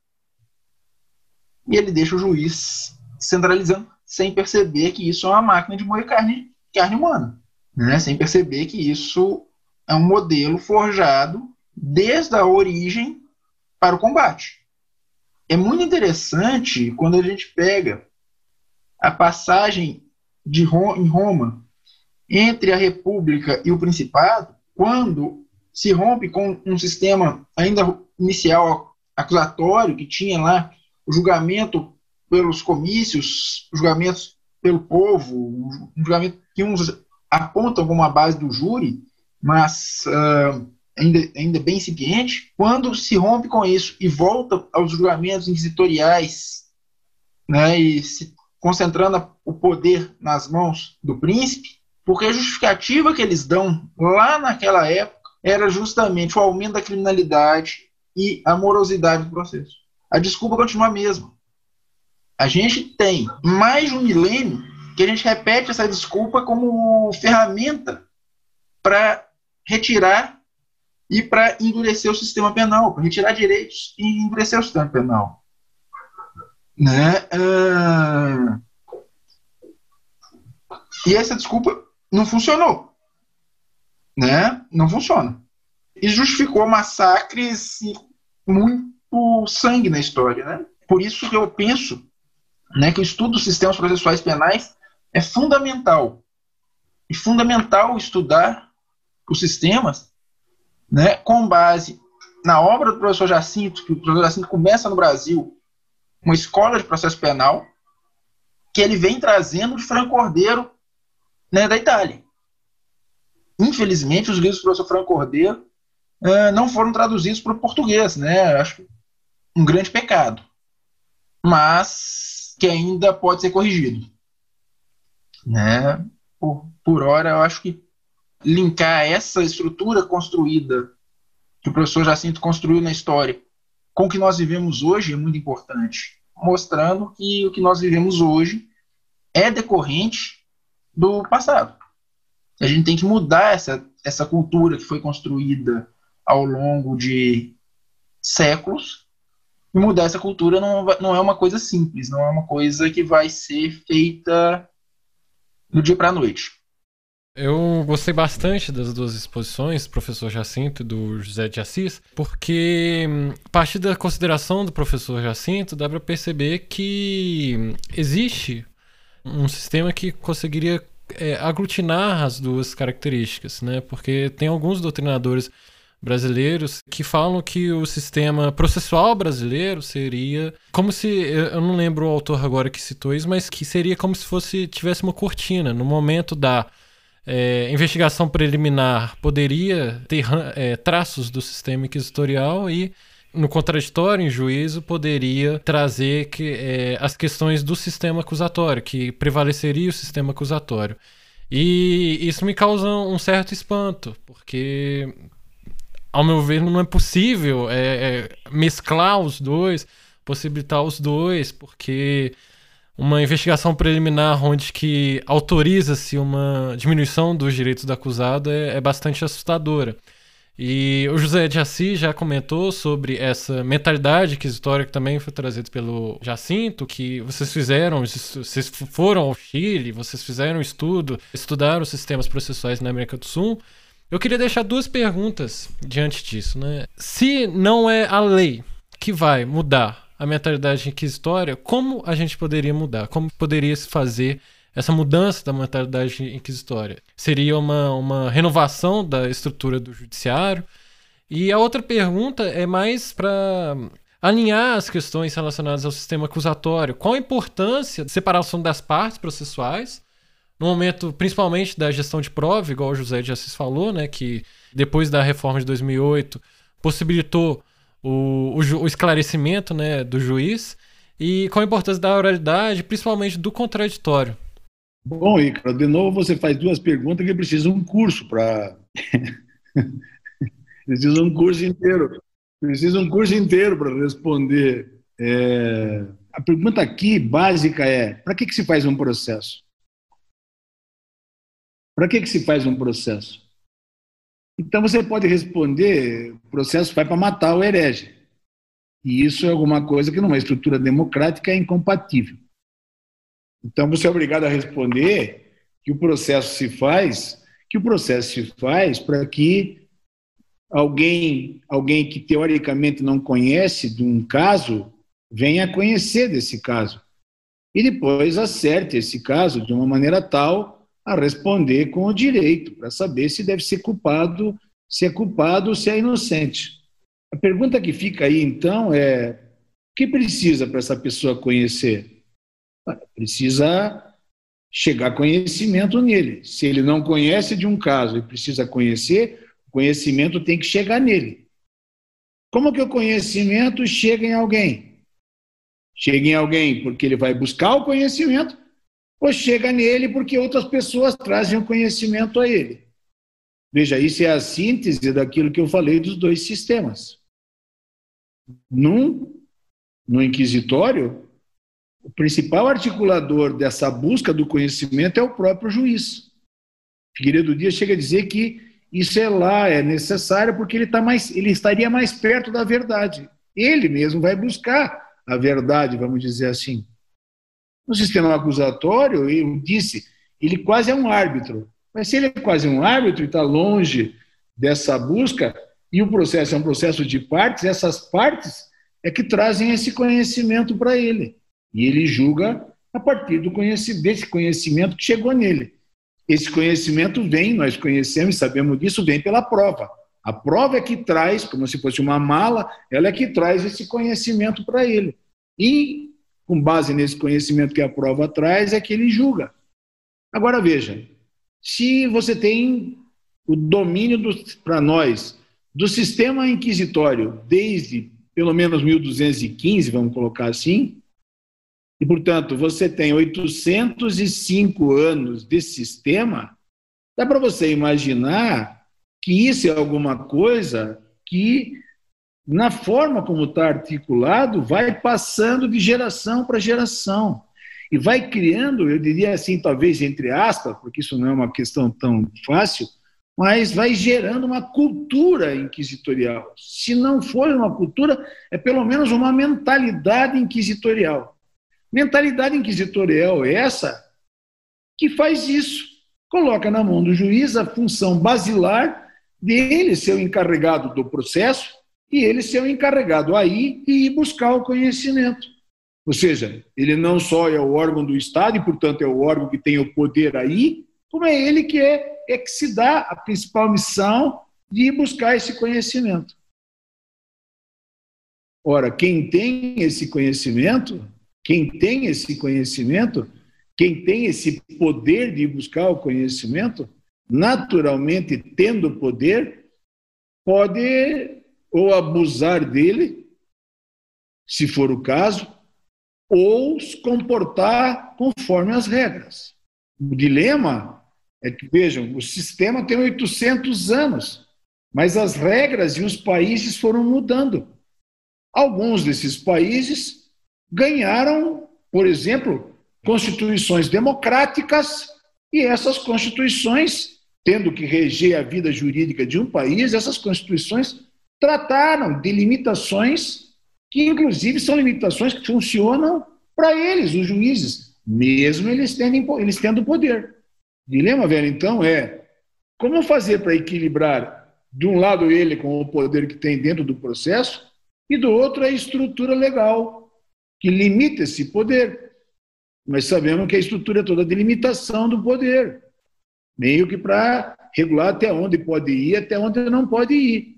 E ele deixa o juiz centralizando, sem perceber que isso é uma máquina de moer carne, carne humana. Né? Sem perceber que isso é um modelo forjado desde a origem para o combate. É muito interessante quando a gente pega a passagem de Roma, em Roma entre a República e o Principado, quando se rompe com um sistema ainda inicial acusatório que tinha lá o julgamento pelos comícios, julgamentos pelo povo, um julgamento que uns apontam como a base do júri, mas uh, ainda, ainda bem incipiente, quando se rompe com isso e volta aos julgamentos inquisitoriais, né, e se concentrando o poder nas mãos do príncipe, porque a justificativa que eles dão lá naquela época era justamente o aumento da criminalidade e a morosidade do processo. A desculpa continua a mesma. A gente tem mais de um milênio que a gente repete essa desculpa como ferramenta para retirar e para endurecer o sistema penal, para retirar direitos e endurecer o sistema penal. Né? Ah, e essa desculpa não funcionou. Né? Não funciona. E justificou massacres e muito sangue na história. Né? Por isso que eu penso né, que o estudo dos sistemas processuais penais é fundamental. E fundamental estudar os sistemas, né, com base na obra do professor Jacinto, que o professor Jacinto começa no Brasil, uma escola de processo penal, que ele vem trazendo de Franco Cordeiro né, da Itália. Infelizmente, os livros do professor Franco Cordeiro uh, não foram traduzidos para o português, né? Acho um grande pecado. Mas que ainda pode ser corrigido. Né? Por, por hora, eu acho que linkar essa estrutura construída que o professor Jacinto construiu na história com o que nós vivemos hoje é muito importante, mostrando que o que nós vivemos hoje é decorrente do passado. A gente tem que mudar essa, essa cultura que foi construída ao longo de séculos. E mudar essa cultura não, não é uma coisa simples, não é uma coisa que vai ser feita do dia para a noite. Eu gostei bastante das duas exposições, professor Jacinto e do José de Assis, porque hum, a partir da consideração do professor Jacinto dá para perceber que existe um sistema que conseguiria é, aglutinar as duas características, né? Porque tem alguns doutrinadores brasileiros que falam que o sistema processual brasileiro seria como se eu não lembro o autor agora que citou isso, mas que seria como se fosse tivesse uma cortina no momento da é, investigação preliminar poderia ter é, traços do sistema inquisitorial e no contraditório em juízo poderia trazer que, é, as questões do sistema acusatório, que prevaleceria o sistema acusatório. E isso me causa um certo espanto, porque, ao meu ver, não é possível é, é mesclar os dois, possibilitar os dois, porque uma investigação preliminar onde que autoriza-se uma diminuição dos direitos do acusado é, é bastante assustadora. E o José de Assis já comentou sobre essa mentalidade inquisitória que também foi trazida pelo Jacinto, que vocês fizeram, vocês foram ao Chile, vocês fizeram estudo, estudaram os sistemas processuais na América do Sul. Eu queria deixar duas perguntas diante disso, né? Se não é a lei que vai mudar a mentalidade inquisitória, como a gente poderia mudar? Como poderia se fazer essa mudança da mentalidade inquisitória? Seria uma, uma renovação da estrutura do judiciário? E a outra pergunta é mais para alinhar as questões relacionadas ao sistema acusatório. Qual a importância da separação das partes processuais, no momento principalmente da gestão de prova, igual o José de Assis falou, né, que depois da reforma de 2008 possibilitou o, o, o esclarecimento né, do juiz, e qual a importância da oralidade, principalmente do contraditório. Bom, Icaro, de novo você faz duas perguntas que precisa um curso para. precisa um curso inteiro. Precisa um curso inteiro para responder. É... A pergunta aqui básica é: para que, que se faz um processo? Para que, que se faz um processo? Então você pode responder: o processo vai para matar o herege. E isso é alguma coisa que numa estrutura democrática é incompatível. Então você é obrigado a responder que o processo se faz, que o processo se faz para que alguém, alguém que teoricamente não conhece de um caso venha conhecer desse caso e depois acerte esse caso de uma maneira tal a responder com o direito para saber se deve ser culpado, se é culpado ou se é inocente. A pergunta que fica aí então é: o que precisa para essa pessoa conhecer? Precisa chegar conhecimento nele. Se ele não conhece de um caso e precisa conhecer, o conhecimento tem que chegar nele. Como que o conhecimento chega em alguém? Chega em alguém porque ele vai buscar o conhecimento, ou chega nele porque outras pessoas trazem o conhecimento a ele. Veja, isso é a síntese daquilo que eu falei dos dois sistemas. Num, no inquisitório, o principal articulador dessa busca do conhecimento é o próprio juiz. Figueiredo Dias chega a dizer que isso é lá, é necessário porque ele, tá mais, ele estaria mais perto da verdade. Ele mesmo vai buscar a verdade, vamos dizer assim. No sistema acusatório, eu disse, ele quase é um árbitro. Mas se ele é quase um árbitro e está longe dessa busca, e o processo é um processo de partes, essas partes é que trazem esse conhecimento para ele. E ele julga a partir do conhecimento, desse conhecimento que chegou nele. Esse conhecimento vem, nós conhecemos, sabemos disso, vem pela prova. A prova é que traz, como se fosse uma mala, ela é que traz esse conhecimento para ele. E, com base nesse conhecimento que a prova traz, é que ele julga. Agora veja, se você tem o domínio para nós do sistema inquisitório desde pelo menos 1215, vamos colocar assim, e, portanto, você tem 805 anos de sistema, dá para você imaginar que isso é alguma coisa que, na forma como está articulado, vai passando de geração para geração. E vai criando, eu diria assim, talvez entre aspas, porque isso não é uma questão tão fácil, mas vai gerando uma cultura inquisitorial. Se não for uma cultura, é pelo menos uma mentalidade inquisitorial. Mentalidade inquisitorial é essa que faz isso. Coloca na mão do juiz a função basilar dele ser o encarregado do processo e ele ser o encarregado aí e ir buscar o conhecimento. Ou seja, ele não só é o órgão do Estado e, portanto, é o órgão que tem o poder aí, como é ele que é, é que se dá a principal missão de ir buscar esse conhecimento. Ora, quem tem esse conhecimento quem tem esse conhecimento, quem tem esse poder de buscar o conhecimento, naturalmente, tendo poder, pode ou abusar dele, se for o caso, ou se comportar conforme as regras. O dilema é que, vejam, o sistema tem 800 anos, mas as regras e os países foram mudando. Alguns desses países ganharam, por exemplo, constituições democráticas e essas constituições tendo que reger a vida jurídica de um país, essas constituições trataram de limitações que, inclusive, são limitações que funcionam para eles, os juízes, mesmo eles tendo, eles tendo poder. O dilema, velho, então, é como fazer para equilibrar, de um lado, ele com o poder que tem dentro do processo, e do outro, a estrutura legal, que limita esse poder. Mas sabemos que a estrutura é toda de limitação do poder meio que para regular até onde pode ir, até onde não pode ir.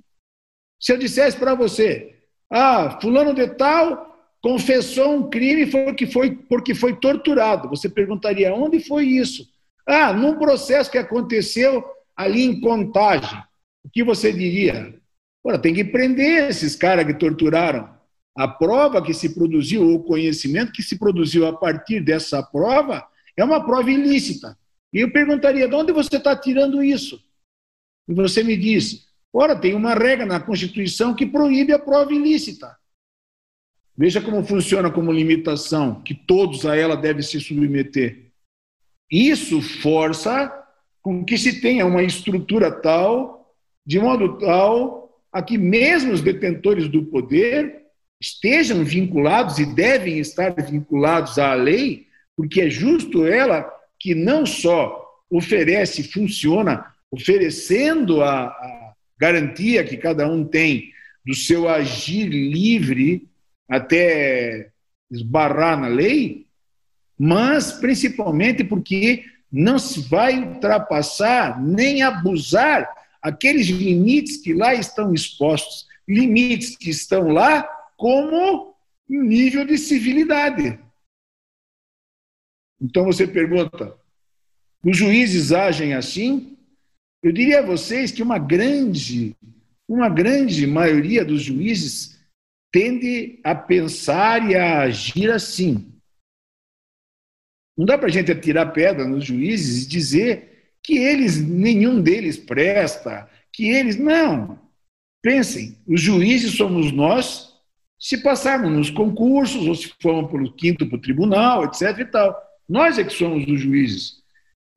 Se eu dissesse para você, ah, fulano de tal confessou um crime porque foi, porque foi torturado, você perguntaria, onde foi isso? Ah, num processo que aconteceu ali em Contagem. O que você diria? Ora, tem que prender esses caras que torturaram. A prova que se produziu, ou o conhecimento que se produziu a partir dessa prova, é uma prova ilícita. E eu perguntaria: de onde você está tirando isso? E você me diz: ora, tem uma regra na Constituição que proíbe a prova ilícita. Veja como funciona como limitação, que todos a ela devem se submeter. Isso força com que se tenha uma estrutura tal, de modo tal, a que mesmo os detentores do poder estejam vinculados e devem estar vinculados à lei, porque é justo ela que não só oferece, funciona, oferecendo a, a garantia que cada um tem do seu agir livre até esbarrar na lei, mas principalmente porque não se vai ultrapassar nem abusar aqueles limites que lá estão expostos, limites que estão lá como nível de civilidade. Então você pergunta: os juízes agem assim? Eu diria a vocês que uma grande, uma grande maioria dos juízes tende a pensar e a agir assim. Não dá para a gente atirar pedra nos juízes e dizer que eles, nenhum deles presta, que eles. Não. Pensem, os juízes somos nós se passarmos nos concursos ou se formos pelo quinto para o tribunal, etc. e tal. Nós é que somos os juízes.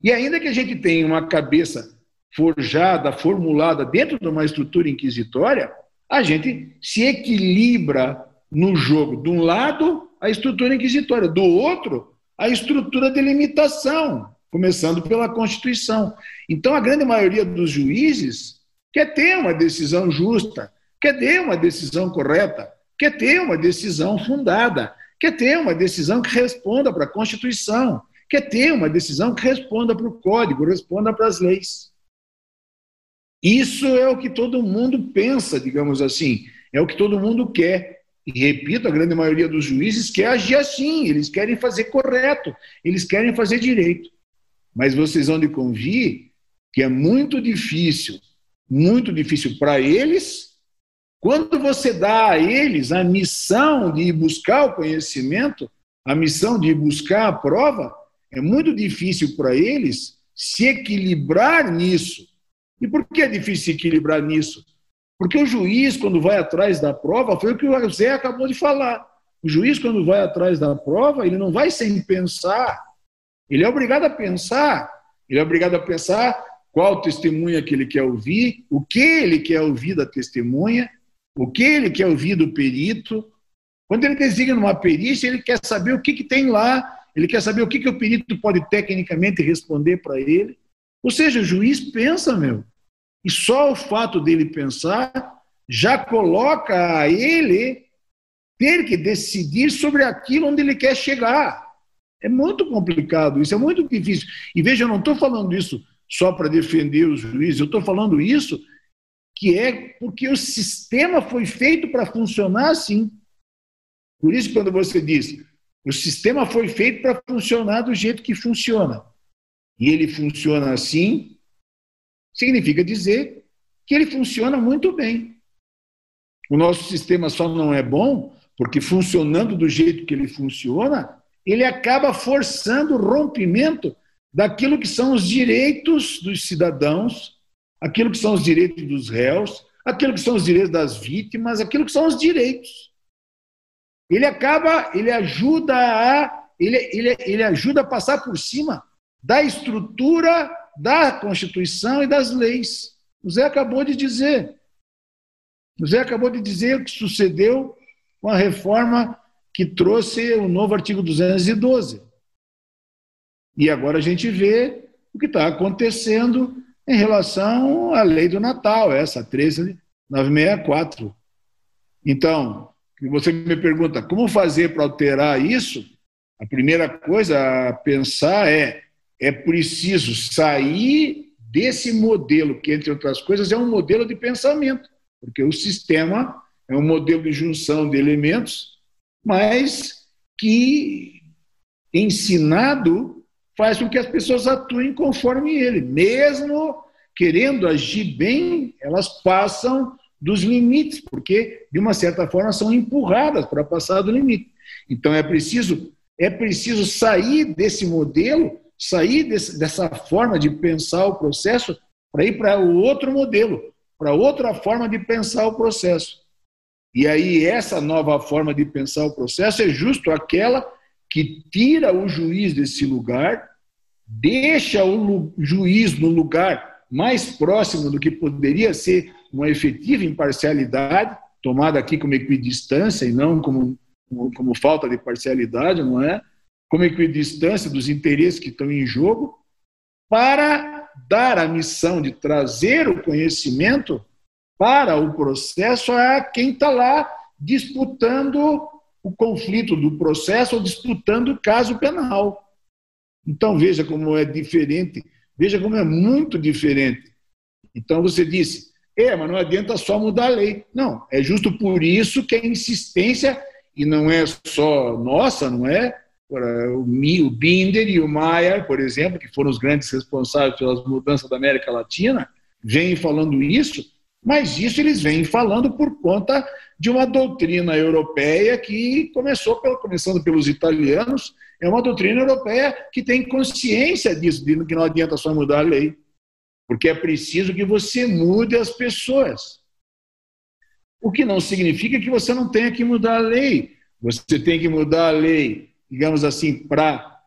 E ainda que a gente tenha uma cabeça forjada, formulada dentro de uma estrutura inquisitória, a gente se equilibra no jogo. De um lado, a estrutura inquisitória, do outro, a estrutura de limitação, começando pela Constituição. Então, a grande maioria dos juízes quer ter uma decisão justa, quer ter uma decisão correta, quer ter uma decisão fundada quer ter uma decisão que responda para a Constituição, quer ter uma decisão que responda para o Código, responda para as leis. Isso é o que todo mundo pensa, digamos assim, é o que todo mundo quer. E repito, a grande maioria dos juízes quer agir assim, eles querem fazer correto, eles querem fazer direito. Mas vocês vão de convir que é muito difícil, muito difícil para eles quando você dá a eles a missão de ir buscar o conhecimento, a missão de ir buscar a prova, é muito difícil para eles se equilibrar nisso. E por que é difícil se equilibrar nisso? Porque o juiz, quando vai atrás da prova, foi o que o Zé acabou de falar. O juiz, quando vai atrás da prova, ele não vai sem pensar. Ele é obrigado a pensar. Ele é obrigado a pensar qual testemunha que ele quer ouvir, o que ele quer ouvir da testemunha, o que ele quer ouvir do perito. Quando ele designa uma perícia, ele quer saber o que, que tem lá, ele quer saber o que, que o perito pode tecnicamente responder para ele. Ou seja, o juiz pensa, meu. E só o fato dele pensar já coloca a ele ter que decidir sobre aquilo onde ele quer chegar. É muito complicado isso, é muito difícil. E veja, eu não estou falando isso só para defender os juízes, eu estou falando isso que é porque o sistema foi feito para funcionar assim. Por isso, quando você diz o sistema foi feito para funcionar do jeito que funciona, e ele funciona assim, significa dizer que ele funciona muito bem. O nosso sistema só não é bom porque, funcionando do jeito que ele funciona, ele acaba forçando o rompimento daquilo que são os direitos dos cidadãos aquilo que são os direitos dos réus, aquilo que são os direitos das vítimas, aquilo que são os direitos. Ele acaba, ele ajuda a, ele, ele, ele ajuda a passar por cima da estrutura da Constituição e das leis. O Zé acabou de dizer. O Zé acabou de dizer o que sucedeu com a reforma que trouxe o novo artigo 212. E agora a gente vê o que está acontecendo em relação à lei do Natal, essa 13964. Então, você me pergunta como fazer para alterar isso? A primeira coisa a pensar é é preciso sair desse modelo que, entre outras coisas, é um modelo de pensamento, porque o sistema é um modelo de junção de elementos, mas que ensinado faz com que as pessoas atuem conforme ele. Mesmo querendo agir bem, elas passam dos limites, porque, de uma certa forma, são empurradas para passar do limite. Então, é preciso, é preciso sair desse modelo, sair desse, dessa forma de pensar o processo para ir para o outro modelo, para outra forma de pensar o processo. E aí, essa nova forma de pensar o processo é justo aquela que tira o juiz desse lugar, deixa o juiz no lugar mais próximo do que poderia ser uma efetiva imparcialidade, tomada aqui como equidistância e não como, como falta de parcialidade, não é? Como equidistância dos interesses que estão em jogo, para dar a missão de trazer o conhecimento para o processo a quem está lá disputando o conflito do processo ou disputando o caso penal. Então veja como é diferente, veja como é muito diferente. Então você disse, é, mas não adianta só mudar a lei. Não, é justo por isso que a insistência, e não é só nossa, não é? O Binder e o Mayer, por exemplo, que foram os grandes responsáveis pelas mudanças da América Latina, vêm falando isso, mas isso eles vêm falando por conta de uma doutrina europeia que começou pelo, começando pelos italianos, é uma doutrina europeia que tem consciência disso, de que não adianta só mudar a lei, porque é preciso que você mude as pessoas. O que não significa que você não tenha que mudar a lei. Você tem que mudar a lei, digamos assim, para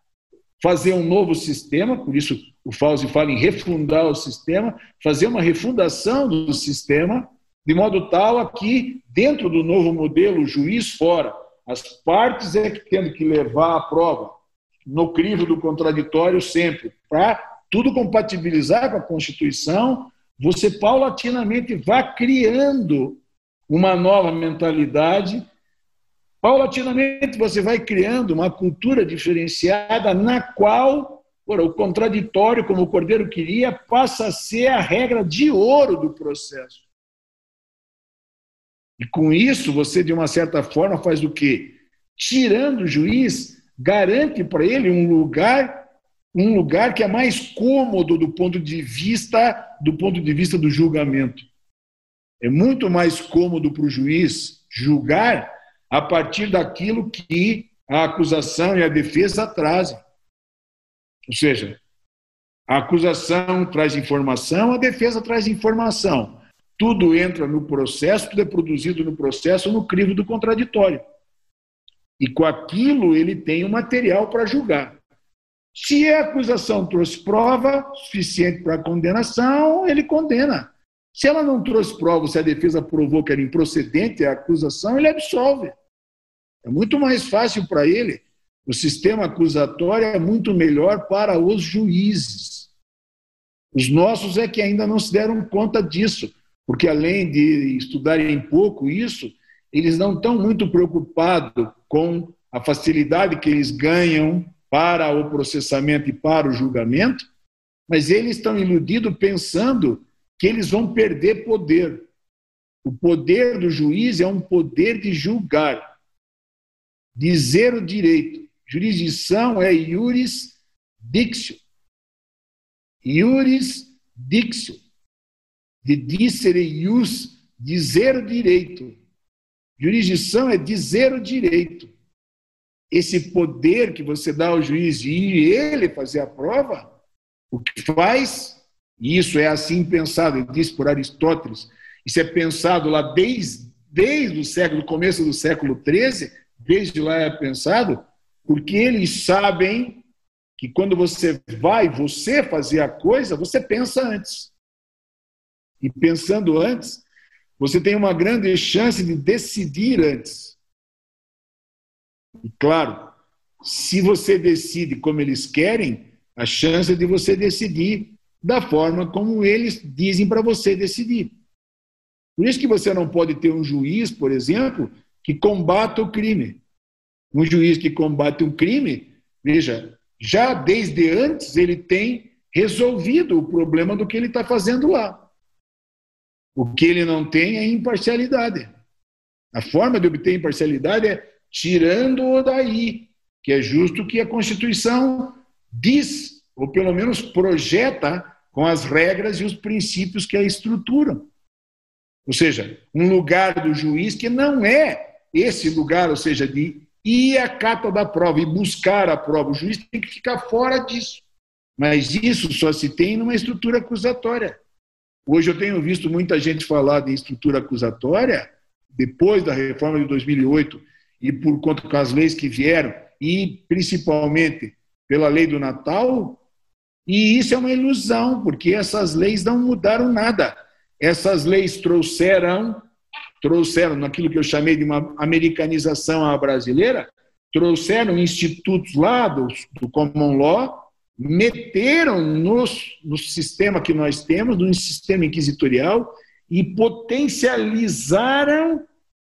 fazer um novo sistema, por isso o Fauzi fala em refundar o sistema, fazer uma refundação do sistema, de modo tal a que, dentro do novo modelo, o juiz fora, as partes é que tendo que levar a prova, no crivo do contraditório sempre, para tudo compatibilizar com a Constituição, você paulatinamente vá criando uma nova mentalidade Paulatinamente você vai criando uma cultura diferenciada na qual o contraditório, como o Cordeiro queria, passa a ser a regra de ouro do processo. E com isso você, de uma certa forma, faz o quê? Tirando o juiz, garante para ele um lugar, um lugar que é mais cômodo do ponto de vista do ponto de vista do julgamento. É muito mais cômodo para o juiz julgar a partir daquilo que a acusação e a defesa trazem. Ou seja, a acusação traz informação, a defesa traz informação. Tudo entra no processo, tudo é produzido no processo no crivo do contraditório. E com aquilo ele tem o material para julgar. Se a acusação trouxe prova suficiente para a condenação, ele condena. Se ela não trouxe prova, se a defesa provou que era improcedente a acusação, ele absolve. É muito mais fácil para ele. O sistema acusatório é muito melhor para os juízes. Os nossos é que ainda não se deram conta disso, porque além de estudarem pouco isso, eles não estão muito preocupados com a facilidade que eles ganham para o processamento e para o julgamento, mas eles estão iludidos pensando que eles vão perder poder. O poder do juiz é um poder de julgar dizer o direito. Jurisdição é iuris dictio. Iuris dictio. De dicere ius, dizer o direito. Jurisdição é dizer o direito. Esse poder que você dá ao juiz de ele fazer a prova, o que faz, e isso é assim pensado, ele diz por Aristóteles, isso é pensado lá desde, desde o século, começo do século XIII, desde lá é pensado, porque eles sabem que quando você vai você fazer a coisa, você pensa antes. E pensando antes, você tem uma grande chance de decidir antes. E claro, se você decide como eles querem, a chance de você decidir da forma como eles dizem para você decidir. Por isso que você não pode ter um juiz, por exemplo, que combata o crime. Um juiz que combate um crime, veja, já desde antes ele tem resolvido o problema do que ele está fazendo lá. O que ele não tem é imparcialidade. A forma de obter imparcialidade é tirando-o daí, que é justo que a Constituição diz, ou pelo menos projeta, com as regras e os princípios que a estruturam. Ou seja, um lugar do juiz que não é esse lugar, ou seja, de ir à cata da prova e buscar a prova. O juiz tem que ficar fora disso. Mas isso só se tem numa estrutura acusatória. Hoje eu tenho visto muita gente falar de estrutura acusatória, depois da reforma de 2008 e por conta das leis que vieram, e principalmente pela lei do Natal, e isso é uma ilusão, porque essas leis não mudaram nada. Essas leis trouxeram, trouxeram naquilo que eu chamei de uma americanização à brasileira, trouxeram institutos lá do, do common law meteram nos, no sistema que nós temos, no sistema inquisitorial, e potencializaram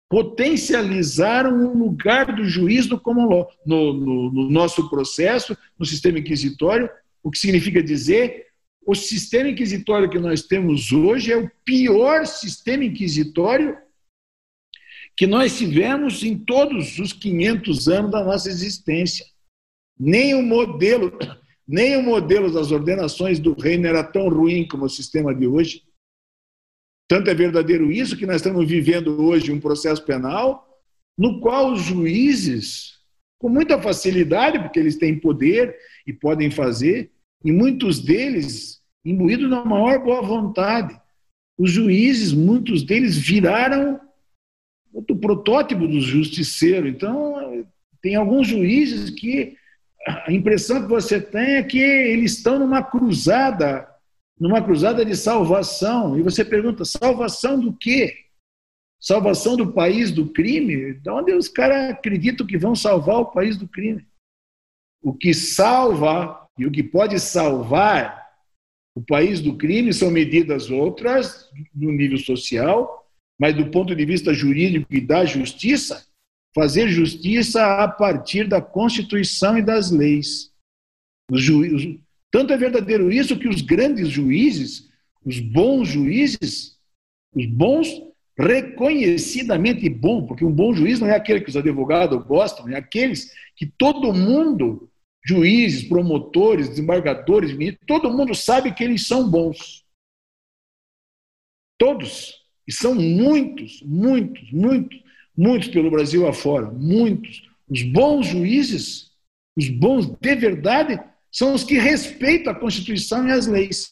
potencializaram o lugar do juiz no common law, no, no, no nosso processo, no sistema inquisitório, o que significa dizer o sistema inquisitório que nós temos hoje é o pior sistema inquisitório que nós tivemos em todos os 500 anos da nossa existência. Nem o modelo nem o modelo das ordenações do reino era tão ruim como o sistema de hoje. Tanto é verdadeiro isso que nós estamos vivendo hoje um processo penal no qual os juízes, com muita facilidade, porque eles têm poder e podem fazer, e muitos deles imbuídos na maior boa vontade. Os juízes, muitos deles viraram o protótipo do justiceiro. Então, tem alguns juízes que a impressão que você tem é que eles estão numa cruzada, numa cruzada de salvação. E você pergunta: salvação do quê? Salvação do país do crime? De onde os caras acreditam que vão salvar o país do crime? O que salva e o que pode salvar o país do crime são medidas outras no nível social, mas do ponto de vista jurídico e da justiça, fazer justiça a partir da Constituição e das leis. Tanto é verdadeiro isso que os grandes juízes, os bons juízes, os bons reconhecidamente bons, porque um bom juiz não é aquele que os advogados gostam, é aqueles que todo mundo, juízes, promotores, desembargadores, ministros, todo mundo sabe que eles são bons. Todos. E são muitos, muitos, muitos muitos pelo Brasil afora, muitos. Os bons juízes, os bons de verdade, são os que respeitam a Constituição e as leis.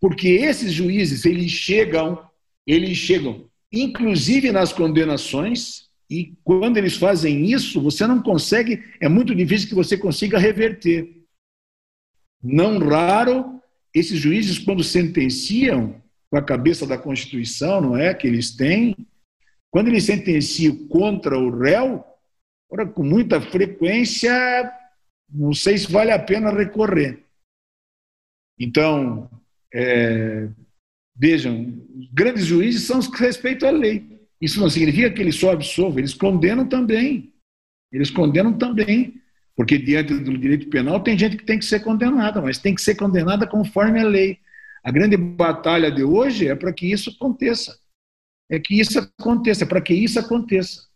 Porque esses juízes, eles chegam, eles chegam, inclusive nas condenações, e quando eles fazem isso, você não consegue, é muito difícil que você consiga reverter. Não raro, esses juízes, quando sentenciam com a cabeça da Constituição, não é, que eles têm, quando ele sentencia contra o réu, ora, com muita frequência, não sei se vale a pena recorrer. Então, é, vejam, os grandes juízes são os que respeitam a lei. Isso não significa que eles só absolvam, eles condenam também. Eles condenam também, porque diante do direito penal tem gente que tem que ser condenada, mas tem que ser condenada conforme a lei. A grande batalha de hoje é para que isso aconteça é que isso aconteça, para que isso aconteça.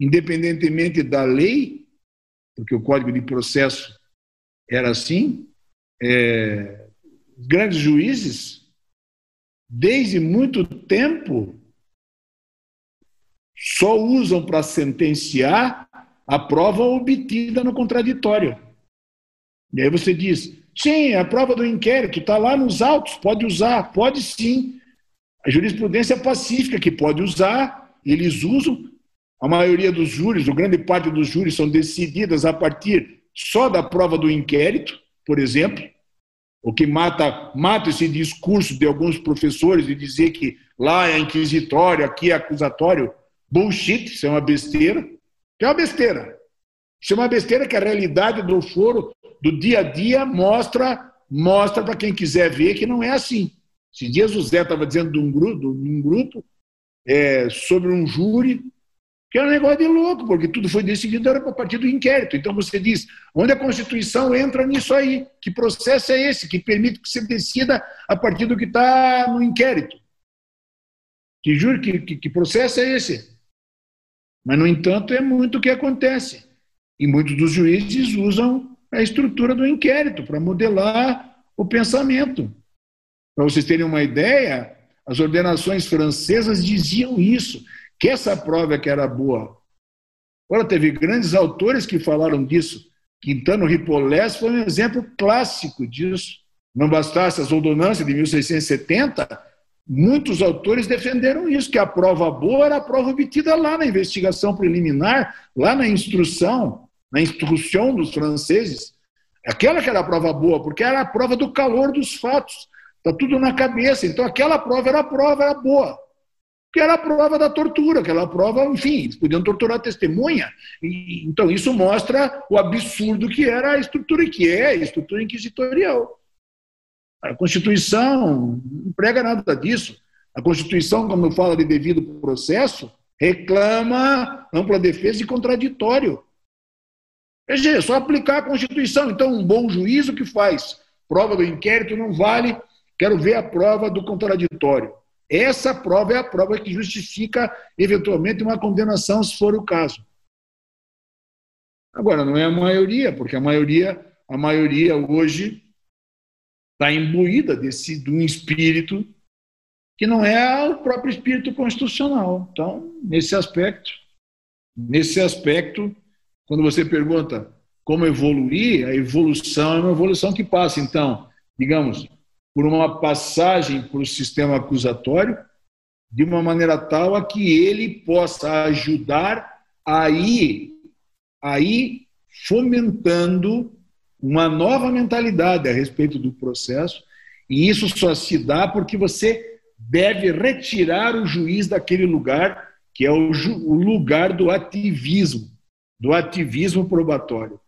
Independentemente da lei, porque o Código de Processo era assim, é, grandes juízes, desde muito tempo, só usam para sentenciar a prova obtida no contraditório. E aí você diz, sim, a prova do inquérito está lá nos autos, pode usar, pode sim, a jurisprudência pacífica que pode usar, eles usam. A maioria dos júris, ou grande parte dos júris, são decididas a partir só da prova do inquérito. por exemplo, o que mata, mata esse discurso de alguns professores de dizer que lá é inquisitório, aqui é acusatório. Bullshit, isso é uma besteira. Que é uma besteira. Isso é uma besteira que a realidade do foro, do dia a dia, mostra mostra para quem quiser ver que não é assim. Esses dias o Zé estava dizendo de um grupo, de um grupo é, sobre um júri, que é um negócio de louco, porque tudo foi decidido era a partir do inquérito. Então você diz, onde a Constituição entra nisso aí? Que processo é esse que permite que você decida a partir do que está no inquérito? Que, juro, que, que, que processo é esse? Mas, no entanto, é muito o que acontece. E muitos dos juízes usam a estrutura do inquérito para modelar o pensamento. Para vocês terem uma ideia, as ordenações francesas diziam isso, que essa prova que era boa. Agora, teve grandes autores que falaram disso. Quintano Ripolés foi um exemplo clássico disso. Não bastasse as ordonanças de 1670, muitos autores defenderam isso, que a prova boa era a prova obtida lá na investigação preliminar, lá na instrução na instrução dos franceses, aquela que era a prova boa, porque era a prova do calor dos fatos. Está tudo na cabeça. Então, aquela prova era a prova era boa. Que era a prova da tortura, aquela prova, enfim, eles podiam torturar a testemunha. E, então, isso mostra o absurdo que era a estrutura, que é a estrutura inquisitorial. A Constituição não prega nada disso. A Constituição, quando fala de devido processo, reclama ampla defesa e contraditório. É só aplicar a Constituição. Então, um bom juízo que faz? Prova do inquérito não vale, quero ver a prova do contraditório. Essa prova é a prova que justifica, eventualmente, uma condenação, se for o caso. Agora, não é a maioria, porque a maioria, a maioria hoje está imbuída desse, de um espírito que não é o próprio espírito constitucional. Então, nesse aspecto, nesse aspecto, quando você pergunta como evoluir, a evolução é uma evolução que passa, então, digamos, por uma passagem para o sistema acusatório, de uma maneira tal a que ele possa ajudar a ir, a ir fomentando uma nova mentalidade a respeito do processo, e isso só se dá porque você deve retirar o juiz daquele lugar, que é o, o lugar do ativismo do ativismo probatório.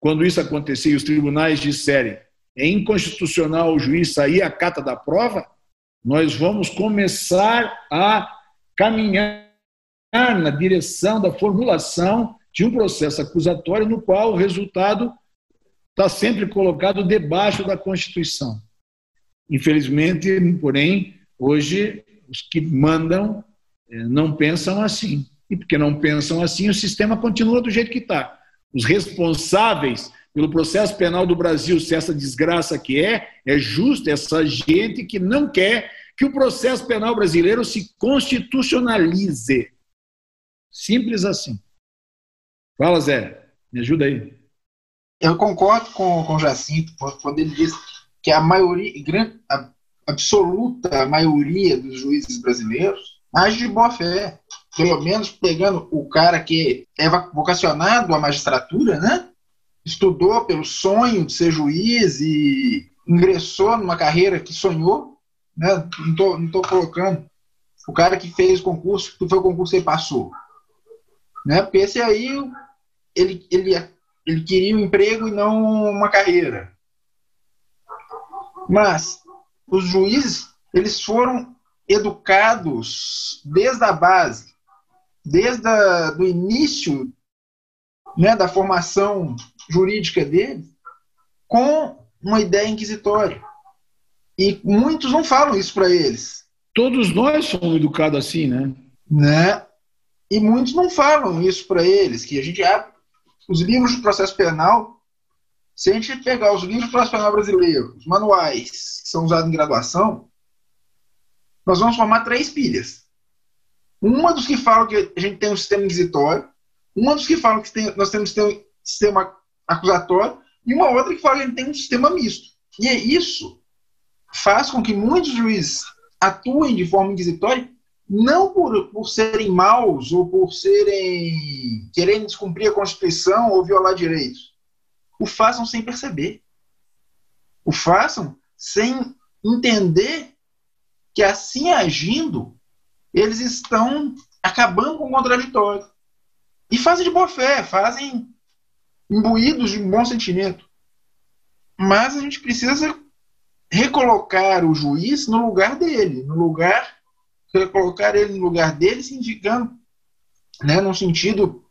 Quando isso acontecer e os tribunais disserem é inconstitucional o juiz sair à cata da prova, nós vamos começar a caminhar na direção da formulação de um processo acusatório no qual o resultado está sempre colocado debaixo da Constituição. Infelizmente, porém, hoje os que mandam eh, não pensam assim. E porque não pensam assim, o sistema continua do jeito que está. Os responsáveis pelo processo penal do Brasil, se essa desgraça que é, é justo essa gente que não quer que o processo penal brasileiro se constitucionalize. Simples assim. Fala, Zé, me ajuda aí. Eu concordo com, com o Jacinto quando ele diz que a maioria, a absoluta maioria dos juízes brasileiros age de boa fé pelo menos pegando o cara que é vocacionado à magistratura, né? Estudou pelo sonho de ser juiz e ingressou numa carreira que sonhou, né? Não tô, não tô colocando o cara que fez concurso, que foi o concurso e passou, né? Porque esse aí ele, ele, ele queria um emprego e não uma carreira. Mas os juízes, eles foram educados desde a base desde o início né, da formação jurídica dele, com uma ideia inquisitória. E muitos não falam isso para eles. Todos nós somos educados assim, né? né? E muitos não falam isso para eles, que a gente abre os livros de processo penal. Se a gente pegar os livros de processo penal brasileiro, os manuais que são usados em graduação, nós vamos formar três pilhas. Uma dos que falam que a gente tem um sistema inquisitório, uma dos que falam que tem, nós temos um sistema acusatório, e uma outra que fala que a gente tem um sistema misto. E é isso faz com que muitos juízes atuem de forma inquisitória, não por, por serem maus ou por serem querendo descumprir a Constituição ou violar direitos, o façam sem perceber. o façam sem entender que assim agindo, eles estão acabando com o contraditório. E fazem de boa fé, fazem imbuídos de um bom sentimento. Mas a gente precisa recolocar o juiz no lugar dele, no lugar recolocar ele no lugar dele, significando, né, num sentido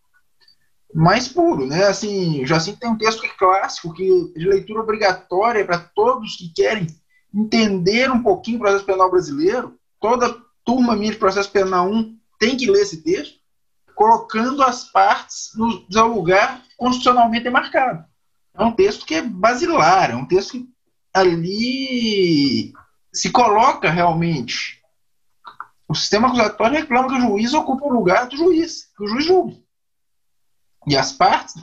mais puro, né? Assim, assim tem um texto que é clássico, que de leitura obrigatória para todos que querem entender um pouquinho o processo penal brasileiro. Toda turma minha de processo penal 1 tem que ler esse texto, colocando as partes no seu lugar constitucionalmente demarcado. É um texto que é basilar, é um texto que ali se coloca realmente. O sistema acusatório reclama que o juiz ocupa o lugar do juiz, que o juiz julgue. E as partes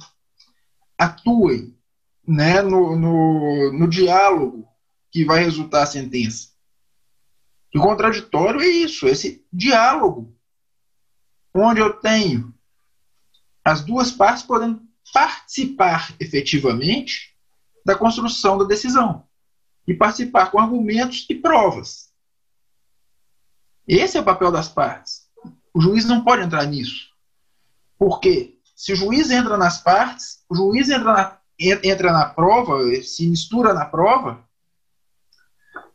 atuem né, no, no, no diálogo que vai resultar a sentença. O contraditório é isso, esse diálogo, onde eu tenho as duas partes podendo participar efetivamente da construção da decisão e participar com argumentos e provas. Esse é o papel das partes. O juiz não pode entrar nisso. Porque se o juiz entra nas partes, o juiz entra na, entra na prova, se mistura na prova,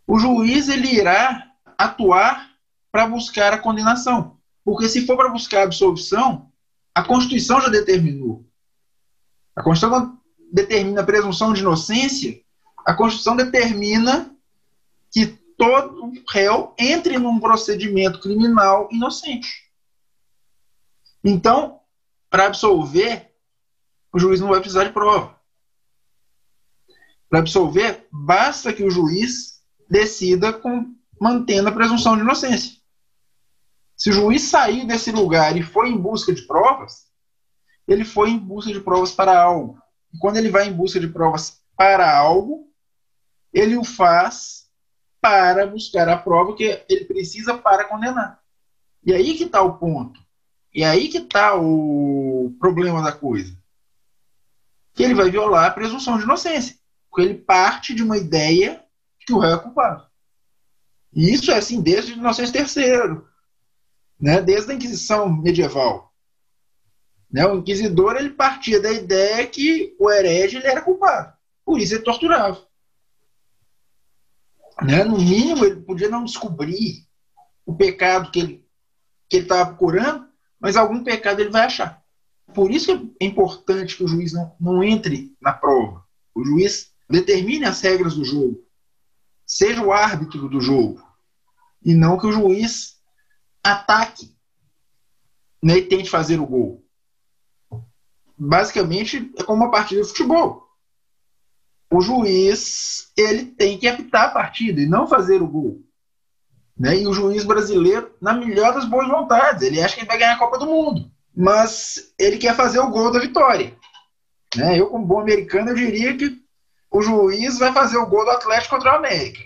o juiz ele irá atuar para buscar a condenação. Porque se for para buscar a absolvição, a Constituição já determinou. A Constituição determina a presunção de inocência a Constituição determina que todo réu entre num procedimento criminal inocente. Então, para absolver, o juiz não vai precisar de prova. Para absolver, basta que o juiz decida com, mantendo a presunção de inocência. Se o juiz sair desse lugar e foi em busca de provas, ele foi em busca de provas para algo. E quando ele vai em busca de provas para algo, ele o faz para buscar a prova que ele precisa para condenar. E aí que está o ponto. E aí que está o problema da coisa. Que ele vai violar a presunção de inocência. Porque ele parte de uma ideia que o réu é culpado. E isso é assim desde Inocêncio III, né? desde a Inquisição medieval. Né? O inquisidor ele partia da ideia que o herege ele era culpado. Por isso ele torturava. Né? No mínimo, ele podia não descobrir o pecado que ele que estava procurando, mas algum pecado ele vai achar. Por isso é importante que o juiz não, não entre na prova. O juiz determine as regras do jogo, seja o árbitro do jogo, e não que o juiz ataque né, e tente fazer o gol. Basicamente, é como uma partida de futebol o juiz ele tem que apitar a partida e não fazer o gol. Né? E o juiz brasileiro, na melhor das boas vontades, ele acha que ele vai ganhar a Copa do Mundo, mas ele quer fazer o gol da vitória. Né? Eu, como bom americano, eu diria que o juiz vai fazer o gol do Atlético contra o América.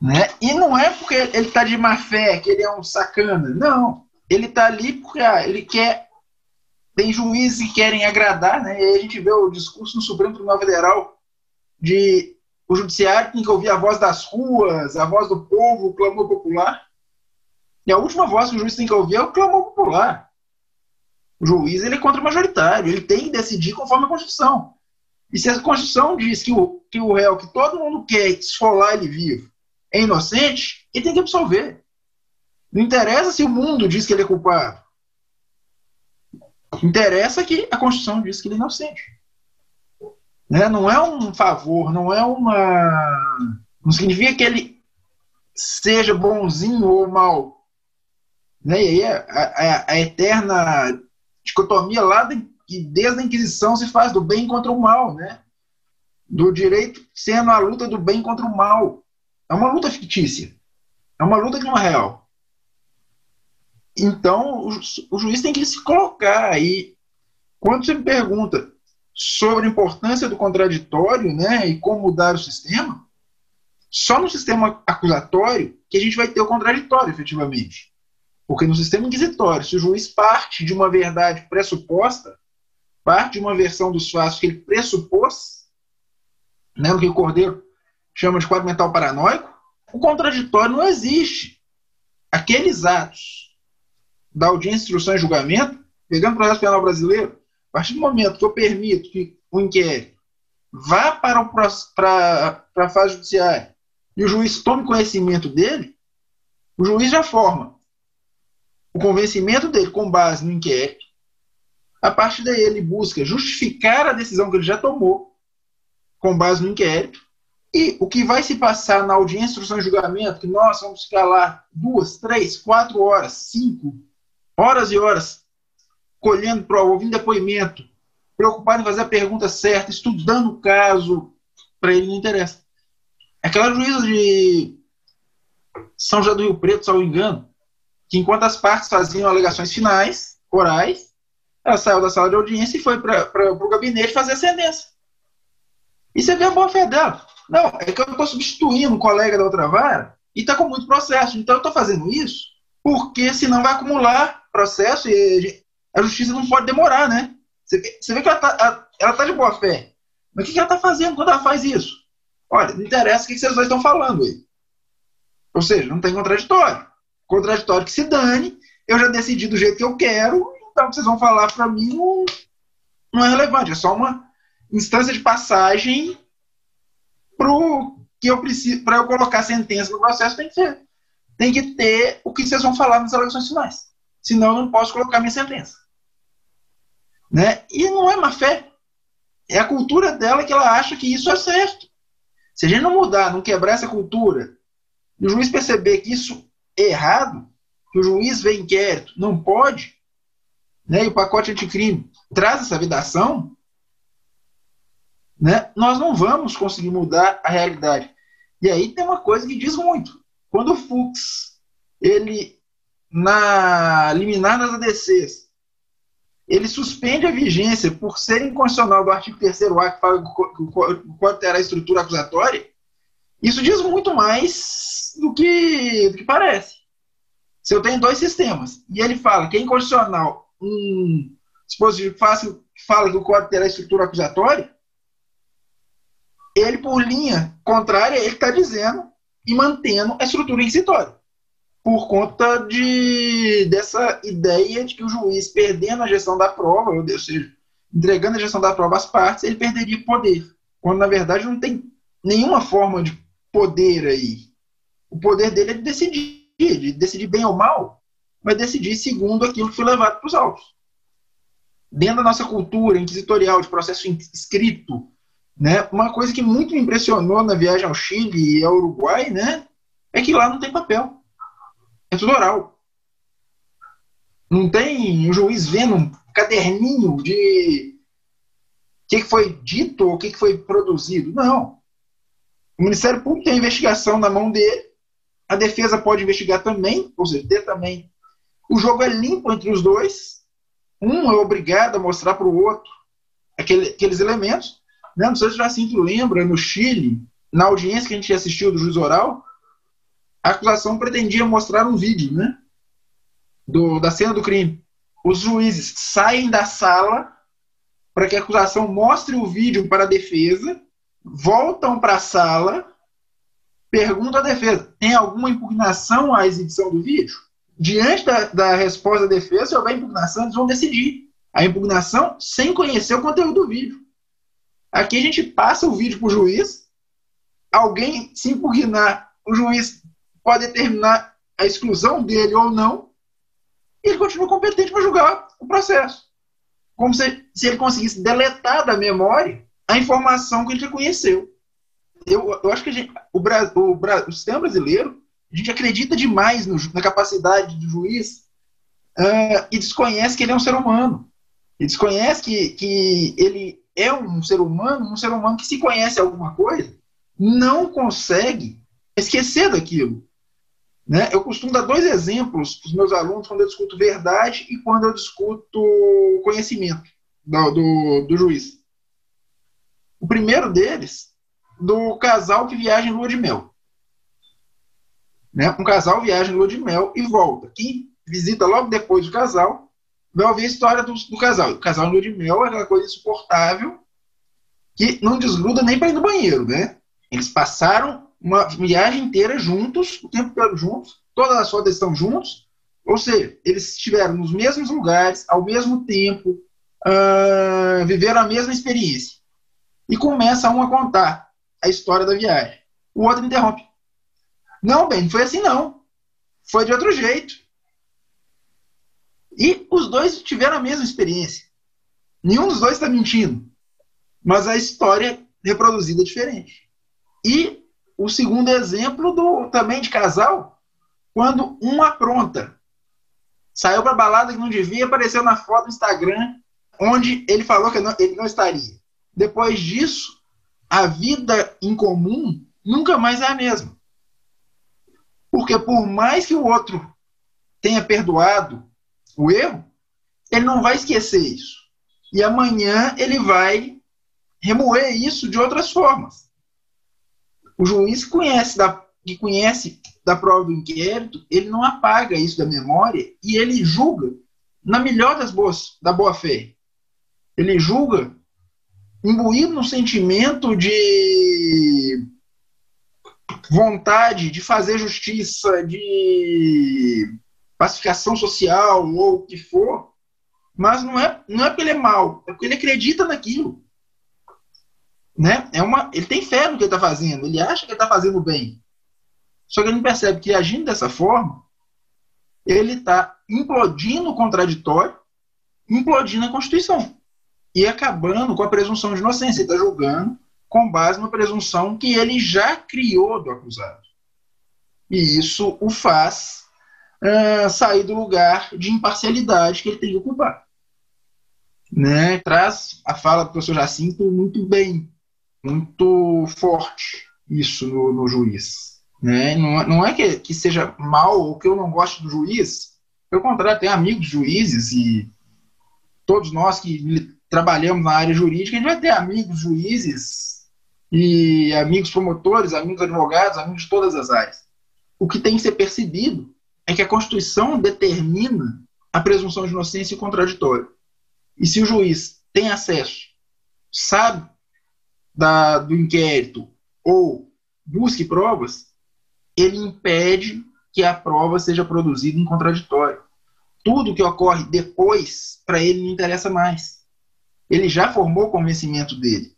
Né? E não é porque ele está de má fé, que ele é um sacana. Não. Ele está ali porque ah, ele quer tem juízes que querem agradar, né? E aí a gente vê o discurso no Supremo Tribunal Federal de o judiciário tem que ouvir a voz das ruas, a voz do povo, o clamor popular. E a última voz que o juiz tem que ouvir é o clamor popular. O juiz ele é contra-majoritário, ele tem que decidir conforme a Constituição. E se a Constituição diz que o, que o réu, que todo mundo quer esfolar ele vivo, é inocente, ele tem que absolver. Não interessa se o mundo diz que ele é culpado. Interessa que a Constituição diz que ele é inocente. Né? Não é um favor, não é uma. Não significa que ele seja bonzinho ou mal. Né? E aí a, a, a eterna dicotomia lá de, que desde a Inquisição se faz do bem contra o mal, né? do direito sendo a luta do bem contra o mal. É uma luta fictícia. É uma luta que não é real. Então, o, juiz tem que se colocar aí. Quando você me pergunta sobre a importância do contraditório né, e como mudar o sistema, só no sistema acusatório que a gente vai ter o contraditório, efetivamente. Porque no sistema inquisitório, se o juiz parte de uma verdade pressuposta, parte de uma versão dos fatos que ele pressupôs, né, o que o Cordeiro chama de quadro mental paranoico, o contraditório não existe. Aqueles atos da audiência, instrução e julgamento, pegando o processo penal brasileiro, a partir do momento que eu permito que o inquérito vá para, o, para, para a fase judiciária e o juiz tome conhecimento dele, o juiz já forma o convencimento dele com base no inquérito. A partir daí, ele busca justificar a decisão que ele já tomou com base no inquérito. E o que vai se passar na audiência, instrução e julgamento, que nós vamos ficar lá duas, três, quatro horas, cinco horas e horas colhendo prova, ouvindo depoimento, preocupado em fazer a pergunta certa, estudando o caso, para ele não interessa. Aquela juíza de São José do Rio Preto, me engano, que enquanto as partes faziam alegações finais, orais, ela saiu da sala de audiência e foi para o gabinete fazer a sentença. E você vê a boa fé dela. Não, é que eu estou substituindo um colega da outra vara e está com muito processo. Então eu estou fazendo isso porque senão vai acumular processo e a justiça não pode demorar, né? Você, vê que ela está ela tá de boa fé. Mas o que, ela está fazendo quando ela faz isso? Olha, não interessa o que vocês dois estão falando aí. Ou seja, não tem contraditório. Contraditório que se dane, eu já decidi do jeito que eu quero, então o que vocês vão falar para mim não, não é relevante. É só uma instância de passagem pro que eu preciso para eu colocar sentença no processo tem que ter tem que ter o que vocês vão falar nas alegações finais. Senão eu não posso colocar minha sentença. Né? E não é má fé. É a cultura dela que ela acha que isso é certo. Se a gente não mudar, não quebrar essa cultura, e o juiz perceber que isso é errado, que o juiz vê inquérito, não pode, né, e o pacote anticrime traz essa vedação, né, nós não vamos conseguir mudar a realidade. E aí tem uma coisa que diz muito. Quando o Fux, ele, na liminar das ADCs, ele suspende a vigência por ser inconstitucional do artigo 3º-A, que fala que o código terá estrutura acusatória, isso diz muito mais do que, do que parece. Se eu tenho dois sistemas e ele fala que é inconstitucional um dispositivo que fala que o código terá estrutura acusatória, ele, por linha contrária, ele está dizendo e mantendo a estrutura inquisitória por conta de, dessa ideia de que o juiz, perdendo a gestão da prova, ou seja, entregando a gestão da prova às partes, ele perderia poder. Quando, na verdade, não tem nenhuma forma de poder aí. O poder dele é de decidir, de decidir bem ou mal, mas decidir segundo aquilo que foi levado para os autos. Dentro da nossa cultura inquisitorial, de processo escrito, né, uma coisa que muito me impressionou na viagem ao Chile e ao Uruguai né, é que lá não tem papel tudo oral. Não tem o juiz vendo um caderninho de o que, foi dito ou o que, foi produzido. Não. O Ministério Público tem a investigação na mão dele, a defesa pode investigar também, ou seja, ter também. O jogo é limpo entre os dois. Um é obrigado a mostrar para o outro aquele, aqueles elementos. Não sei se já se lembra, no Chile, na audiência que a gente assistiu do juiz oral, a acusação pretendia mostrar um vídeo, né? Do, da cena do crime. Os juízes saem da sala para que a acusação mostre o vídeo para a defesa, voltam para a sala, perguntam à defesa: tem alguma impugnação à exibição do vídeo? Diante da, da resposta da defesa, se houver impugnação, eles vão decidir. A impugnação sem conhecer o conteúdo do vídeo. Aqui a gente passa o vídeo para o juiz, alguém se impugnar, o juiz pode determinar a exclusão dele ou não, e ele continua competente para julgar o processo. Como se, se ele conseguisse deletar da memória a informação que ele já conheceu. Eu, eu acho que gente, o, o, o, sistema brasileiro, a gente acredita demais no, na capacidade do juiz uh, e desconhece que ele é um ser humano. E desconhece que, que ele é um ser humano, um ser humano que se conhece alguma coisa, não consegue esquecer daquilo. Né? Eu costumo dar dois exemplos para os meus alunos quando eu discuto verdade e quando eu discuto conhecimento do, do, do juiz. O primeiro deles, do casal que viaja em lua de mel. Né? Um casal viaja em lua de mel e volta. Quem visita logo depois do casal vai ouvir a história do, do casal. O casal em lua de mel é aquela coisa insuportável que não desgruda nem para ir no banheiro, né? Eles passaram uma viagem inteira juntos, o tempo todo juntos, todas as fotos estão juntos, ou seja, eles estiveram nos mesmos lugares, ao mesmo tempo, uh, viveram a mesma experiência. E começa um a contar a história da viagem. O outro interrompe. Não, bem, não foi assim não. Foi de outro jeito. E os dois tiveram a mesma experiência. Nenhum dos dois está mentindo. Mas a história reproduzida é diferente. E o segundo exemplo do também de casal, quando um apronta. Saiu para balada que não devia, apareceu na foto do Instagram, onde ele falou que não, ele não estaria. Depois disso, a vida em comum nunca mais é a mesma. Porque por mais que o outro tenha perdoado o erro, ele não vai esquecer isso. E amanhã ele vai remoer isso de outras formas. O juiz conhece da, que conhece da prova do inquérito, ele não apaga isso da memória e ele julga na melhor das boas, da boa fé. Ele julga imbuído no sentimento de vontade de fazer justiça, de pacificação social ou o que for, mas não é, não é porque ele é mal, é porque ele acredita naquilo. Né? É uma, ele tem fé no que ele está fazendo, ele acha que ele está fazendo bem. Só que ele não percebe que agindo dessa forma, ele está implodindo o contraditório, implodindo a Constituição e acabando com a presunção de inocência. Ele está julgando com base na presunção que ele já criou do acusado. E isso o faz uh, sair do lugar de imparcialidade que ele tem que ocupar. Né? Traz a fala do professor Jacinto muito bem, muito forte isso no, no juiz. Né? Não, não é que, que seja mal ou que eu não goste do juiz, pelo contrário, tem amigos juízes e todos nós que trabalhamos na área jurídica, a gente vai ter amigos juízes e amigos promotores, amigos advogados, amigos de todas as áreas. O que tem que ser percebido é que a Constituição determina a presunção de inocência e contraditório. E se o juiz tem acesso, sabe da, do inquérito ou busque provas, ele impede que a prova seja produzida em contraditório. Tudo que ocorre depois, para ele, não interessa mais. Ele já formou o convencimento dele.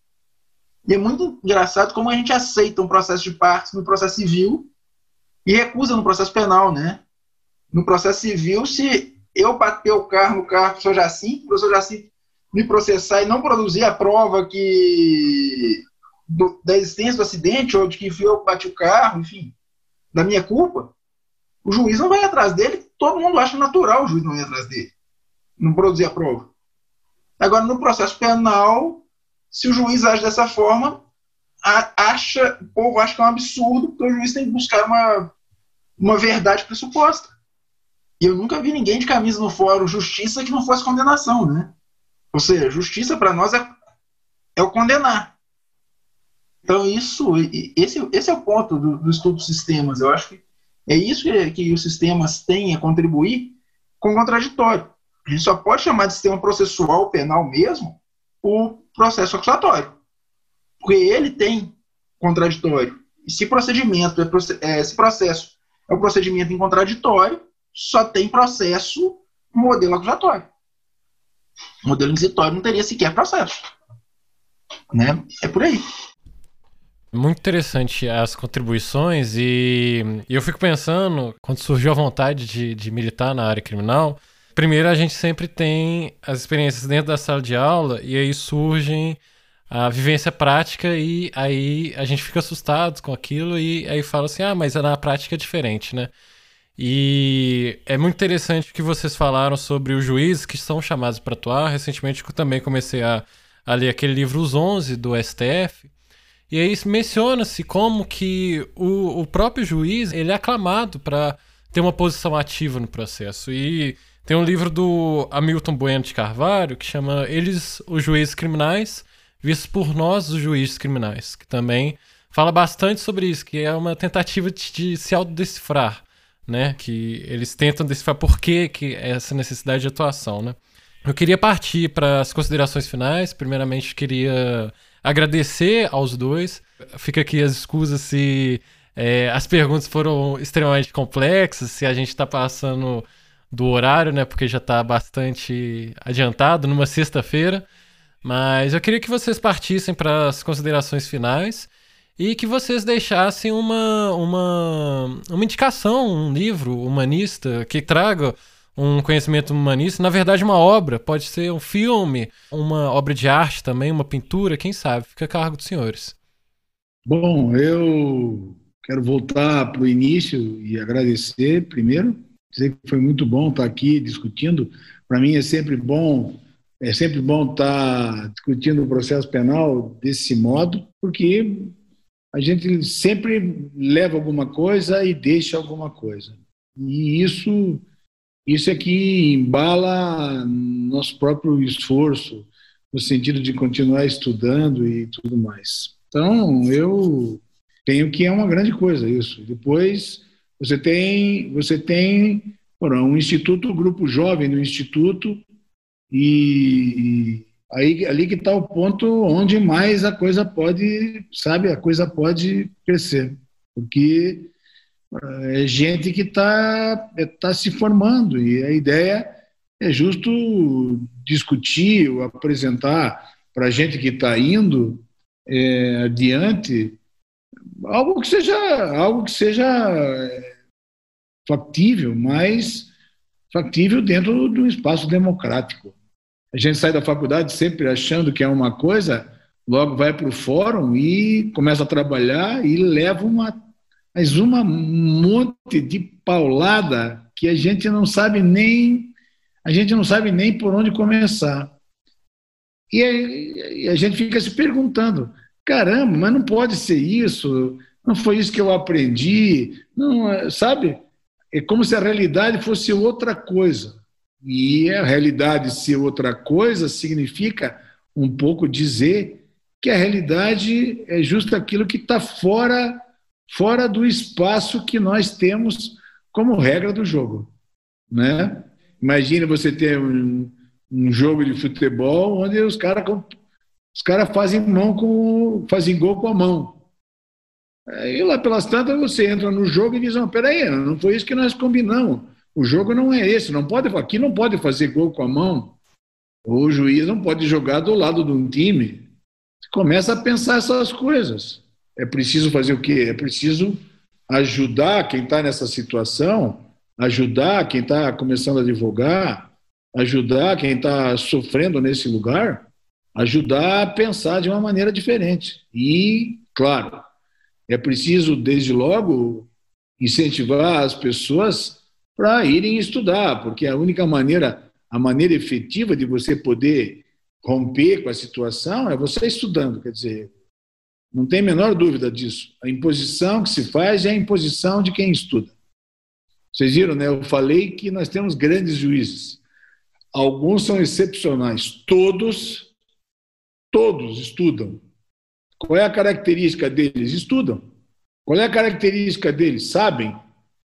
E é muito engraçado como a gente aceita um processo de partes no processo civil e recusa no processo penal, né? No processo civil, se eu bater o carro no carro do professor Jacinto, o professor Jacinto me processar e não produzir a prova que do, da existência do acidente ou de que fui eu que bati o carro, enfim, da minha culpa, o juiz não vai atrás dele. Todo mundo acha natural o juiz não ir atrás dele, não produzir a prova. Agora, no processo penal, se o juiz age dessa forma, acha, o povo acha que é um absurdo, porque o juiz tem que buscar uma, uma verdade pressuposta. E eu nunca vi ninguém de camisa no fórum justiça que não fosse condenação, né? Ou seja, justiça para nós é, é o condenar. Então, isso, esse, esse é o ponto do, do estudo dos sistemas. Eu acho que é isso que, que os sistemas têm a contribuir com o contraditório. A gente só pode chamar de sistema processual penal mesmo o processo acusatório. Porque ele tem contraditório. E se procedimento é, é se processo é o procedimento em contraditório, só tem processo modelo acusatório. O modelo inquisitório não teria sequer processo. Né? É por aí. Muito interessante as contribuições e, eu fico pensando, quando surgiu a vontade de, de militar na área criminal, Primeiro, a gente sempre tem as experiências dentro da sala de aula e aí surgem a vivência prática e aí a gente fica assustado com aquilo e aí fala assim, ah, mas na prática é diferente, né? E é muito interessante o que vocês falaram sobre os juízes que são chamados para atuar. Recentemente eu também comecei a, a ler aquele livro Os 11 do STF. E aí menciona-se como que o, o próprio juiz ele é aclamado para ter uma posição ativa no processo. E tem um livro do Hamilton Bueno de Carvalho que chama Eles, os Juízes Criminais, vistos por nós, os juízes criminais, que também fala bastante sobre isso, que é uma tentativa de, de se autodecifrar, né? Que eles tentam decifrar por que, que essa necessidade de atuação, né? Eu queria partir para as considerações finais. Primeiramente, queria agradecer aos dois. Fica aqui as escusas se é, as perguntas foram extremamente complexas, se a gente está passando do horário, né? Porque já está bastante adiantado numa sexta-feira. Mas eu queria que vocês partissem para as considerações finais e que vocês deixassem uma, uma, uma indicação, um livro humanista que traga um conhecimento humanista, na verdade uma obra, pode ser um filme, uma obra de arte também, uma pintura, quem sabe, fica a cargo dos senhores. Bom, eu quero voltar para o início e agradecer primeiro, dizer que foi muito bom estar aqui discutindo. Para mim é sempre bom, é sempre bom estar discutindo o processo penal desse modo, porque a gente sempre leva alguma coisa e deixa alguma coisa. E isso isso é que embala nosso próprio esforço no sentido de continuar estudando e tudo mais. Então, eu tenho que é uma grande coisa isso. Depois, você tem você tem um instituto, um grupo jovem no instituto e aí ali que está o ponto onde mais a coisa pode, sabe, a coisa pode crescer, porque é gente que está é, tá se formando e a ideia é justo discutir ou apresentar para gente que está indo é, adiante algo que seja algo que seja factível, mas factível dentro de um espaço democrático. A gente sai da faculdade sempre achando que é uma coisa, logo vai para o fórum e começa a trabalhar e leva uma mas uma monte de paulada que a gente não sabe nem a gente não sabe nem por onde começar. E a, gente fica se perguntando: caramba, mas não pode ser isso? Não foi isso que eu aprendi? Não, sabe? É como se a realidade fosse outra coisa. E a realidade ser outra coisa significa um pouco dizer que a realidade é justo aquilo que está fora fora do espaço que nós temos como regra do jogo, né? Imagina você ter um, um jogo de futebol onde os caras os caras fazem mão com fazem gol com a mão. Aí lá pelas tantas você entra no jogo e diz: não, peraí, não foi isso que nós combinamos. O jogo não é esse, não pode aqui não pode fazer gol com a mão. O juiz não pode jogar do lado de um time. Você começa a pensar essas coisas. É preciso fazer o quê? É preciso ajudar quem está nessa situação, ajudar quem está começando a divulgar, ajudar quem está sofrendo nesse lugar, ajudar a pensar de uma maneira diferente. E, claro, é preciso, desde logo, incentivar as pessoas para irem estudar, porque a única maneira, a maneira efetiva de você poder romper com a situação é você estudando. Quer dizer, não tem a menor dúvida disso. A imposição que se faz é a imposição de quem estuda. Vocês viram, né? Eu falei que nós temos grandes juízes. Alguns são excepcionais. Todos, todos estudam. Qual é a característica deles? Estudam. Qual é a característica deles? Sabem.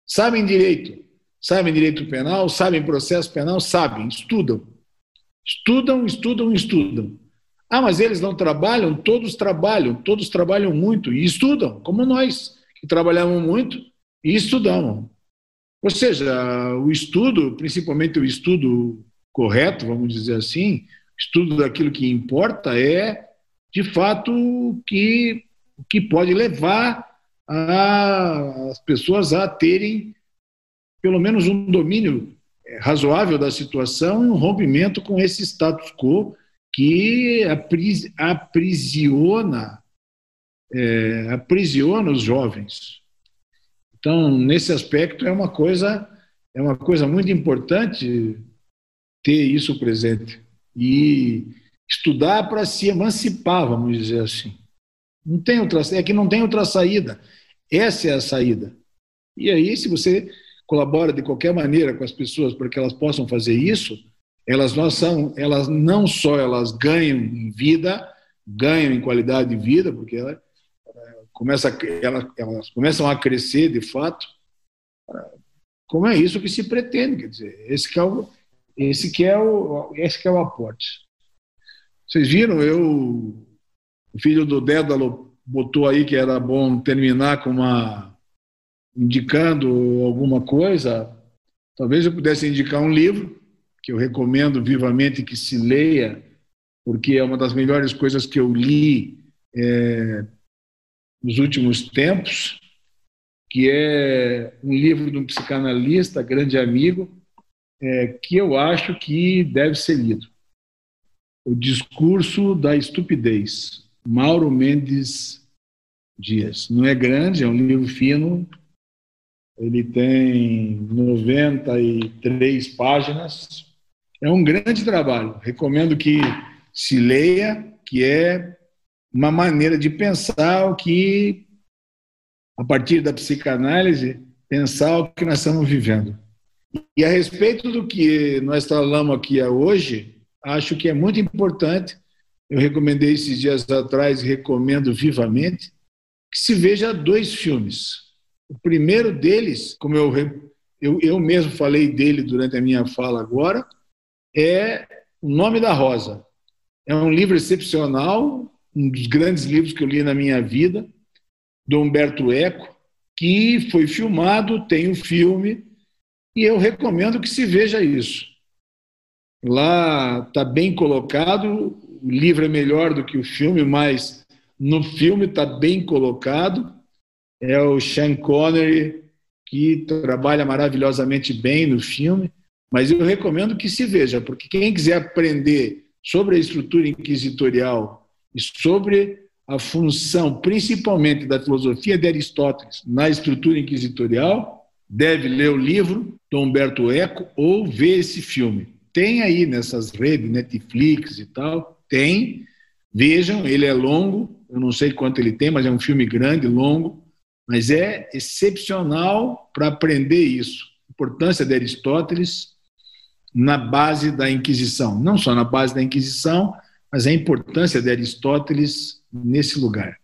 Sabem direito. Sabem direito penal, sabem processo penal, sabem, estudam. Estudam, estudam, estudam. Ah, mas eles não trabalham? Todos trabalham, todos trabalham muito e estudam, como nós, que trabalhamos muito e estudamos. Ou seja, o estudo, principalmente o estudo correto, vamos dizer assim, estudo daquilo que importa é, de fato, o que, que pode levar as pessoas a terem pelo menos um domínio eh, razoável da situação e um rompimento com esse status quo que aprisiona, é, aprisiona os jovens. Então, nesse aspecto, é uma coisa é uma coisa muito importante ter isso presente e estudar para se emancipar, vamos dizer assim. Não tem outra, é que não tem outra saída. Essa é a saída. E aí, se você colabora de qualquer maneira com as pessoas para que elas possam fazer isso, elas não são, elas não só elas ganham em vida, ganham em qualidade de vida, porque ela, começa, ela, elas começam a crescer de fato, como é isso que se pretende, quer dizer, esse que é o, esse que é o, esse que é o aporte. Vocês viram, eu o filho do Dédalo botou aí que era bom terminar com uma indicando alguma coisa. Talvez eu pudesse indicar um livro que eu recomendo vivamente que se leia, porque é uma das melhores coisas que eu li é, nos últimos tempos, que é um livro de um psicanalista, grande amigo, é, que eu acho que deve ser lido. O Discurso da Estupidez, Mauro Mendes Dias. Não é grande, é um livro fino, ele tem 93 páginas. É um grande trabalho. Recomendo que se leia, que é uma maneira de pensar o que, a partir da psicanálise, pensar o que nós estamos vivendo. E a respeito do que nós falamos aqui hoje, acho que é muito importante. Eu recomendei esses dias atrás recomendo vivamente que se veja dois filmes. O primeiro deles, como eu, eu, eu mesmo falei dele durante a minha fala agora, é O Nome da Rosa. É um livro excepcional, um dos grandes livros que eu li na minha vida, do Humberto Eco, que foi filmado, tem um filme, e eu recomendo que se veja isso. Lá está bem colocado, o livro é melhor do que o filme, mas no filme está bem colocado. É o Sean Connery, que trabalha maravilhosamente bem no filme, mas eu recomendo que se veja, porque quem quiser aprender sobre a estrutura inquisitorial e sobre a função, principalmente da filosofia de Aristóteles na estrutura inquisitorial, deve ler o livro do Humberto Eco ou ver esse filme. Tem aí nessas redes, Netflix e tal, tem. Vejam, ele é longo, eu não sei quanto ele tem, mas é um filme grande, longo, mas é excepcional para aprender isso. A importância de Aristóteles na base da Inquisição. Não só na base da Inquisição, mas a importância de Aristóteles nesse lugar.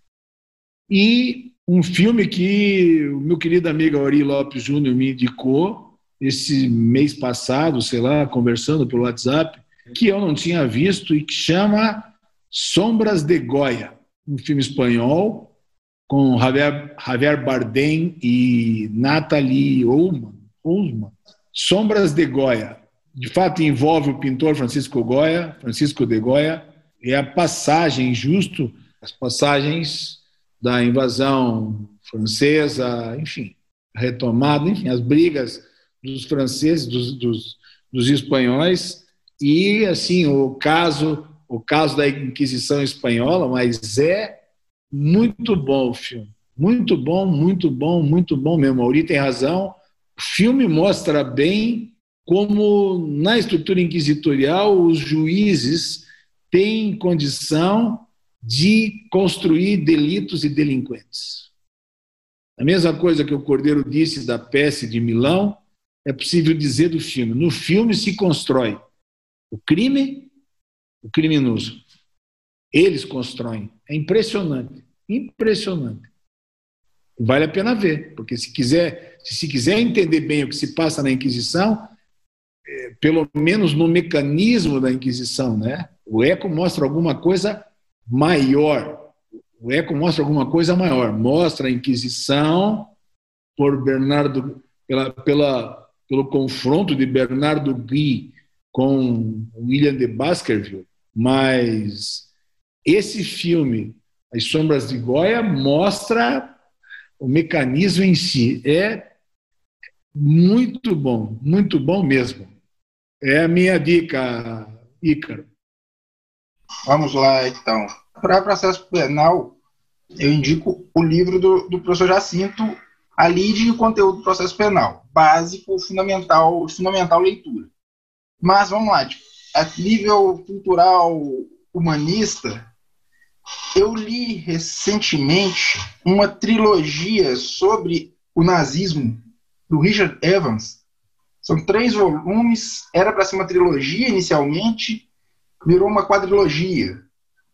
E um filme que o meu querido amigo Auri Lopes Júnior me indicou esse mês passado, sei lá, conversando pelo WhatsApp, que eu não tinha visto e que chama Sombras de Goya, um filme espanhol com Javier, Javier Bardem e Nathalie Ullman, Ullman. Sombras de Goya. De fato, envolve o pintor Francisco Goya, Francisco de Goya, é a passagem, justo, as passagens da invasão francesa, enfim, retomada, enfim, as brigas dos franceses, dos, dos, dos espanhóis e assim o caso o caso da Inquisição espanhola, mas é muito bom o filme, muito bom, muito bom, muito bom mesmo. Mauri tem razão. O filme mostra bem como na estrutura inquisitorial os juízes têm condição de construir delitos e delinquentes. A mesma coisa que o Cordeiro disse da peça de Milão, é possível dizer do filme. No filme se constrói o crime, o criminoso. Eles constroem. É impressionante, impressionante. Vale a pena ver, porque se quiser, se quiser entender bem o que se passa na Inquisição, é, pelo menos no mecanismo da Inquisição, né? O Eco mostra alguma coisa maior. O Eco mostra alguma coisa maior. Mostra a Inquisição por Bernardo, pela, pela, pelo confronto de Bernardo Gui com William de Baskerville, mas esse filme, As Sombras de Goya, mostra o mecanismo em si. É muito bom, muito bom mesmo. É a minha dica, Ícaro. Vamos lá, então. Para processo penal, eu indico o livro do, do professor Jacinto, a lide e o conteúdo do processo penal, básico, fundamental, fundamental leitura. Mas vamos lá, tipo, a nível cultural humanista, eu li recentemente uma trilogia sobre o nazismo do Richard Evans. São três volumes, era para ser uma trilogia inicialmente, virou uma quadrilogia.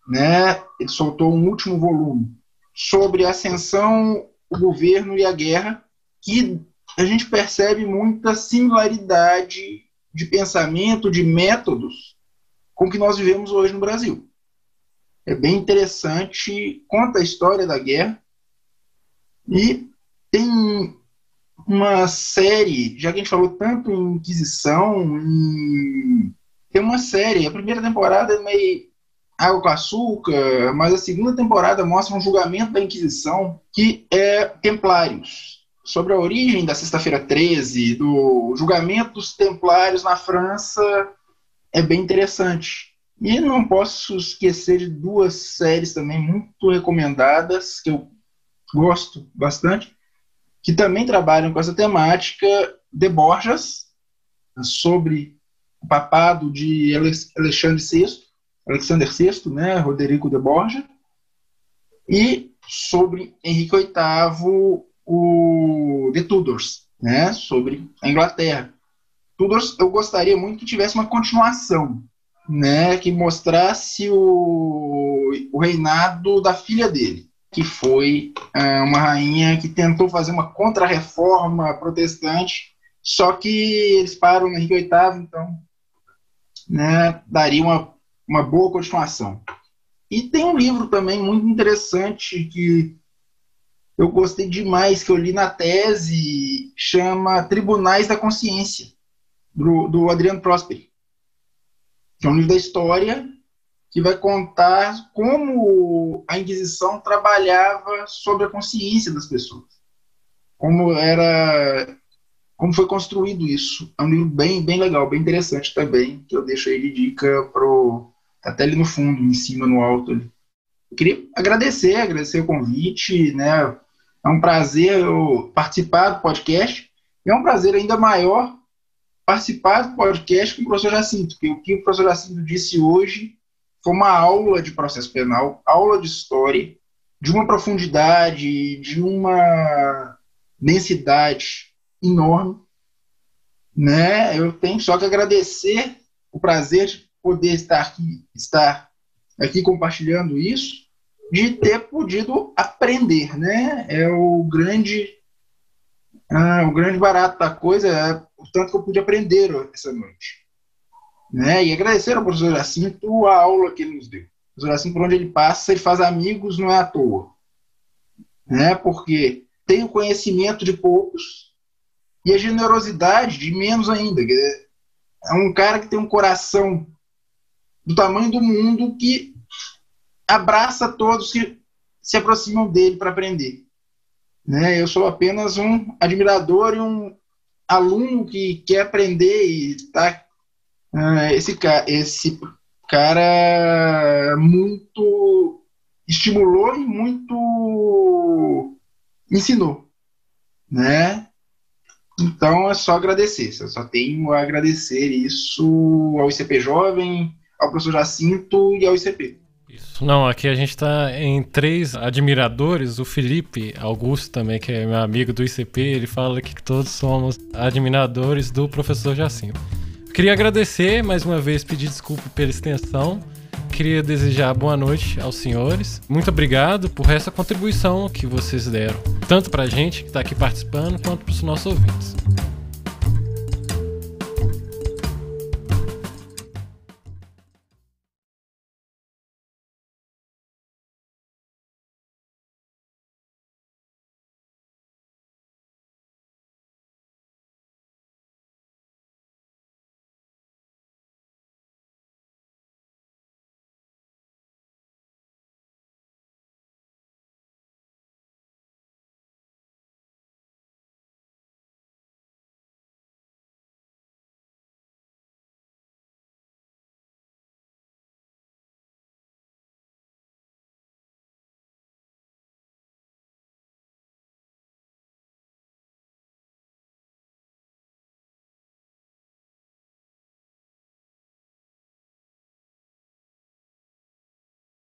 Né? Ele soltou um último volume sobre a ascensão, o governo e a guerra, que a gente percebe muita similaridade de pensamento, de métodos com o que nós vivemos hoje no Brasil. É bem interessante, conta a história da guerra. E tem uma série, já que a gente falou tanto em Inquisição, em... tem uma série, a primeira temporada é meio água com açúcar, mas a segunda temporada mostra um julgamento da Inquisição que é Templários, sobre a origem da Sexta-feira 13, do julgamento dos Templários na França, é bem interessante. E não posso esquecer de duas séries também muito recomendadas, que eu gosto bastante, que também trabalham com essa temática, de Borjas, sobre o papado de Alexandre VI, Alexander VI, né, Roderico de Borja, e sobre Henrique VIII, o The Tudors, né, sobre a Inglaterra. Tudors, eu gostaria muito que tivesse uma continuação, né, que mostrasse o, o reinado da filha dele, que foi é, uma rainha que tentou fazer uma contra-reforma protestante, só que eles param no Henrique VIII, então né, daria uma uma boa continuação. E tem um livro também muito interessante que eu gostei demais, que eu li na tese, chama Tribunais da Consciência, do, do Adriano Prosperi. Que é um livro da história que vai contar como a Inquisição trabalhava sobre a consciência das pessoas. Como era como foi construído isso. É um livro bem, bem legal, bem interessante também, que eu deixo aí de dica pro Tá até ali no fundo, em cima, no alto ali. Eu queria agradecer, agradecer o convite, né? É um prazer participar do podcast. E é um prazer ainda maior participar do podcast com o professor Jacinto, porque o que o professor Jacinto disse hoje foi uma aula de processo penal, aula de história, de uma profundidade, de uma densidade enorme. Né? Eu tenho só que agradecer o prazer de poder estar aqui, estar aqui compartilhando isso, de ter podido aprender, né? É o grande, ah, o grande barato da coisa, é o tanto que eu pude aprender essa noite. Né? E agradecer ao professor Jacinto a aula que ele nos deu. O professor Jacinto, por onde ele passa, ele faz amigos, não é à toa. Né? Porque tem o conhecimento de poucos e a generosidade de menos ainda. É um cara que tem um coração do tamanho do mundo que abraça todos que se aproximam dele para aprender. Né? Eu sou apenas um admirador e um aluno que quer aprender e tá uh, esse esse cara muito estimulou e muito ensinou, né? Então é só agradecer, eu só tenho a agradecer isso ao ICP Jovem, ao professor Jacinto e ao ICP. Não, aqui a gente está em três admiradores. O Felipe Augusto também, que é meu amigo do ICP, ele fala que todos somos admiradores do professor Jacinto. Queria agradecer mais uma vez, pedir desculpa pela extensão. Queria desejar boa noite aos senhores. Muito obrigado por essa contribuição que vocês deram, tanto para a gente que está aqui participando, quanto para os nossos ouvintes.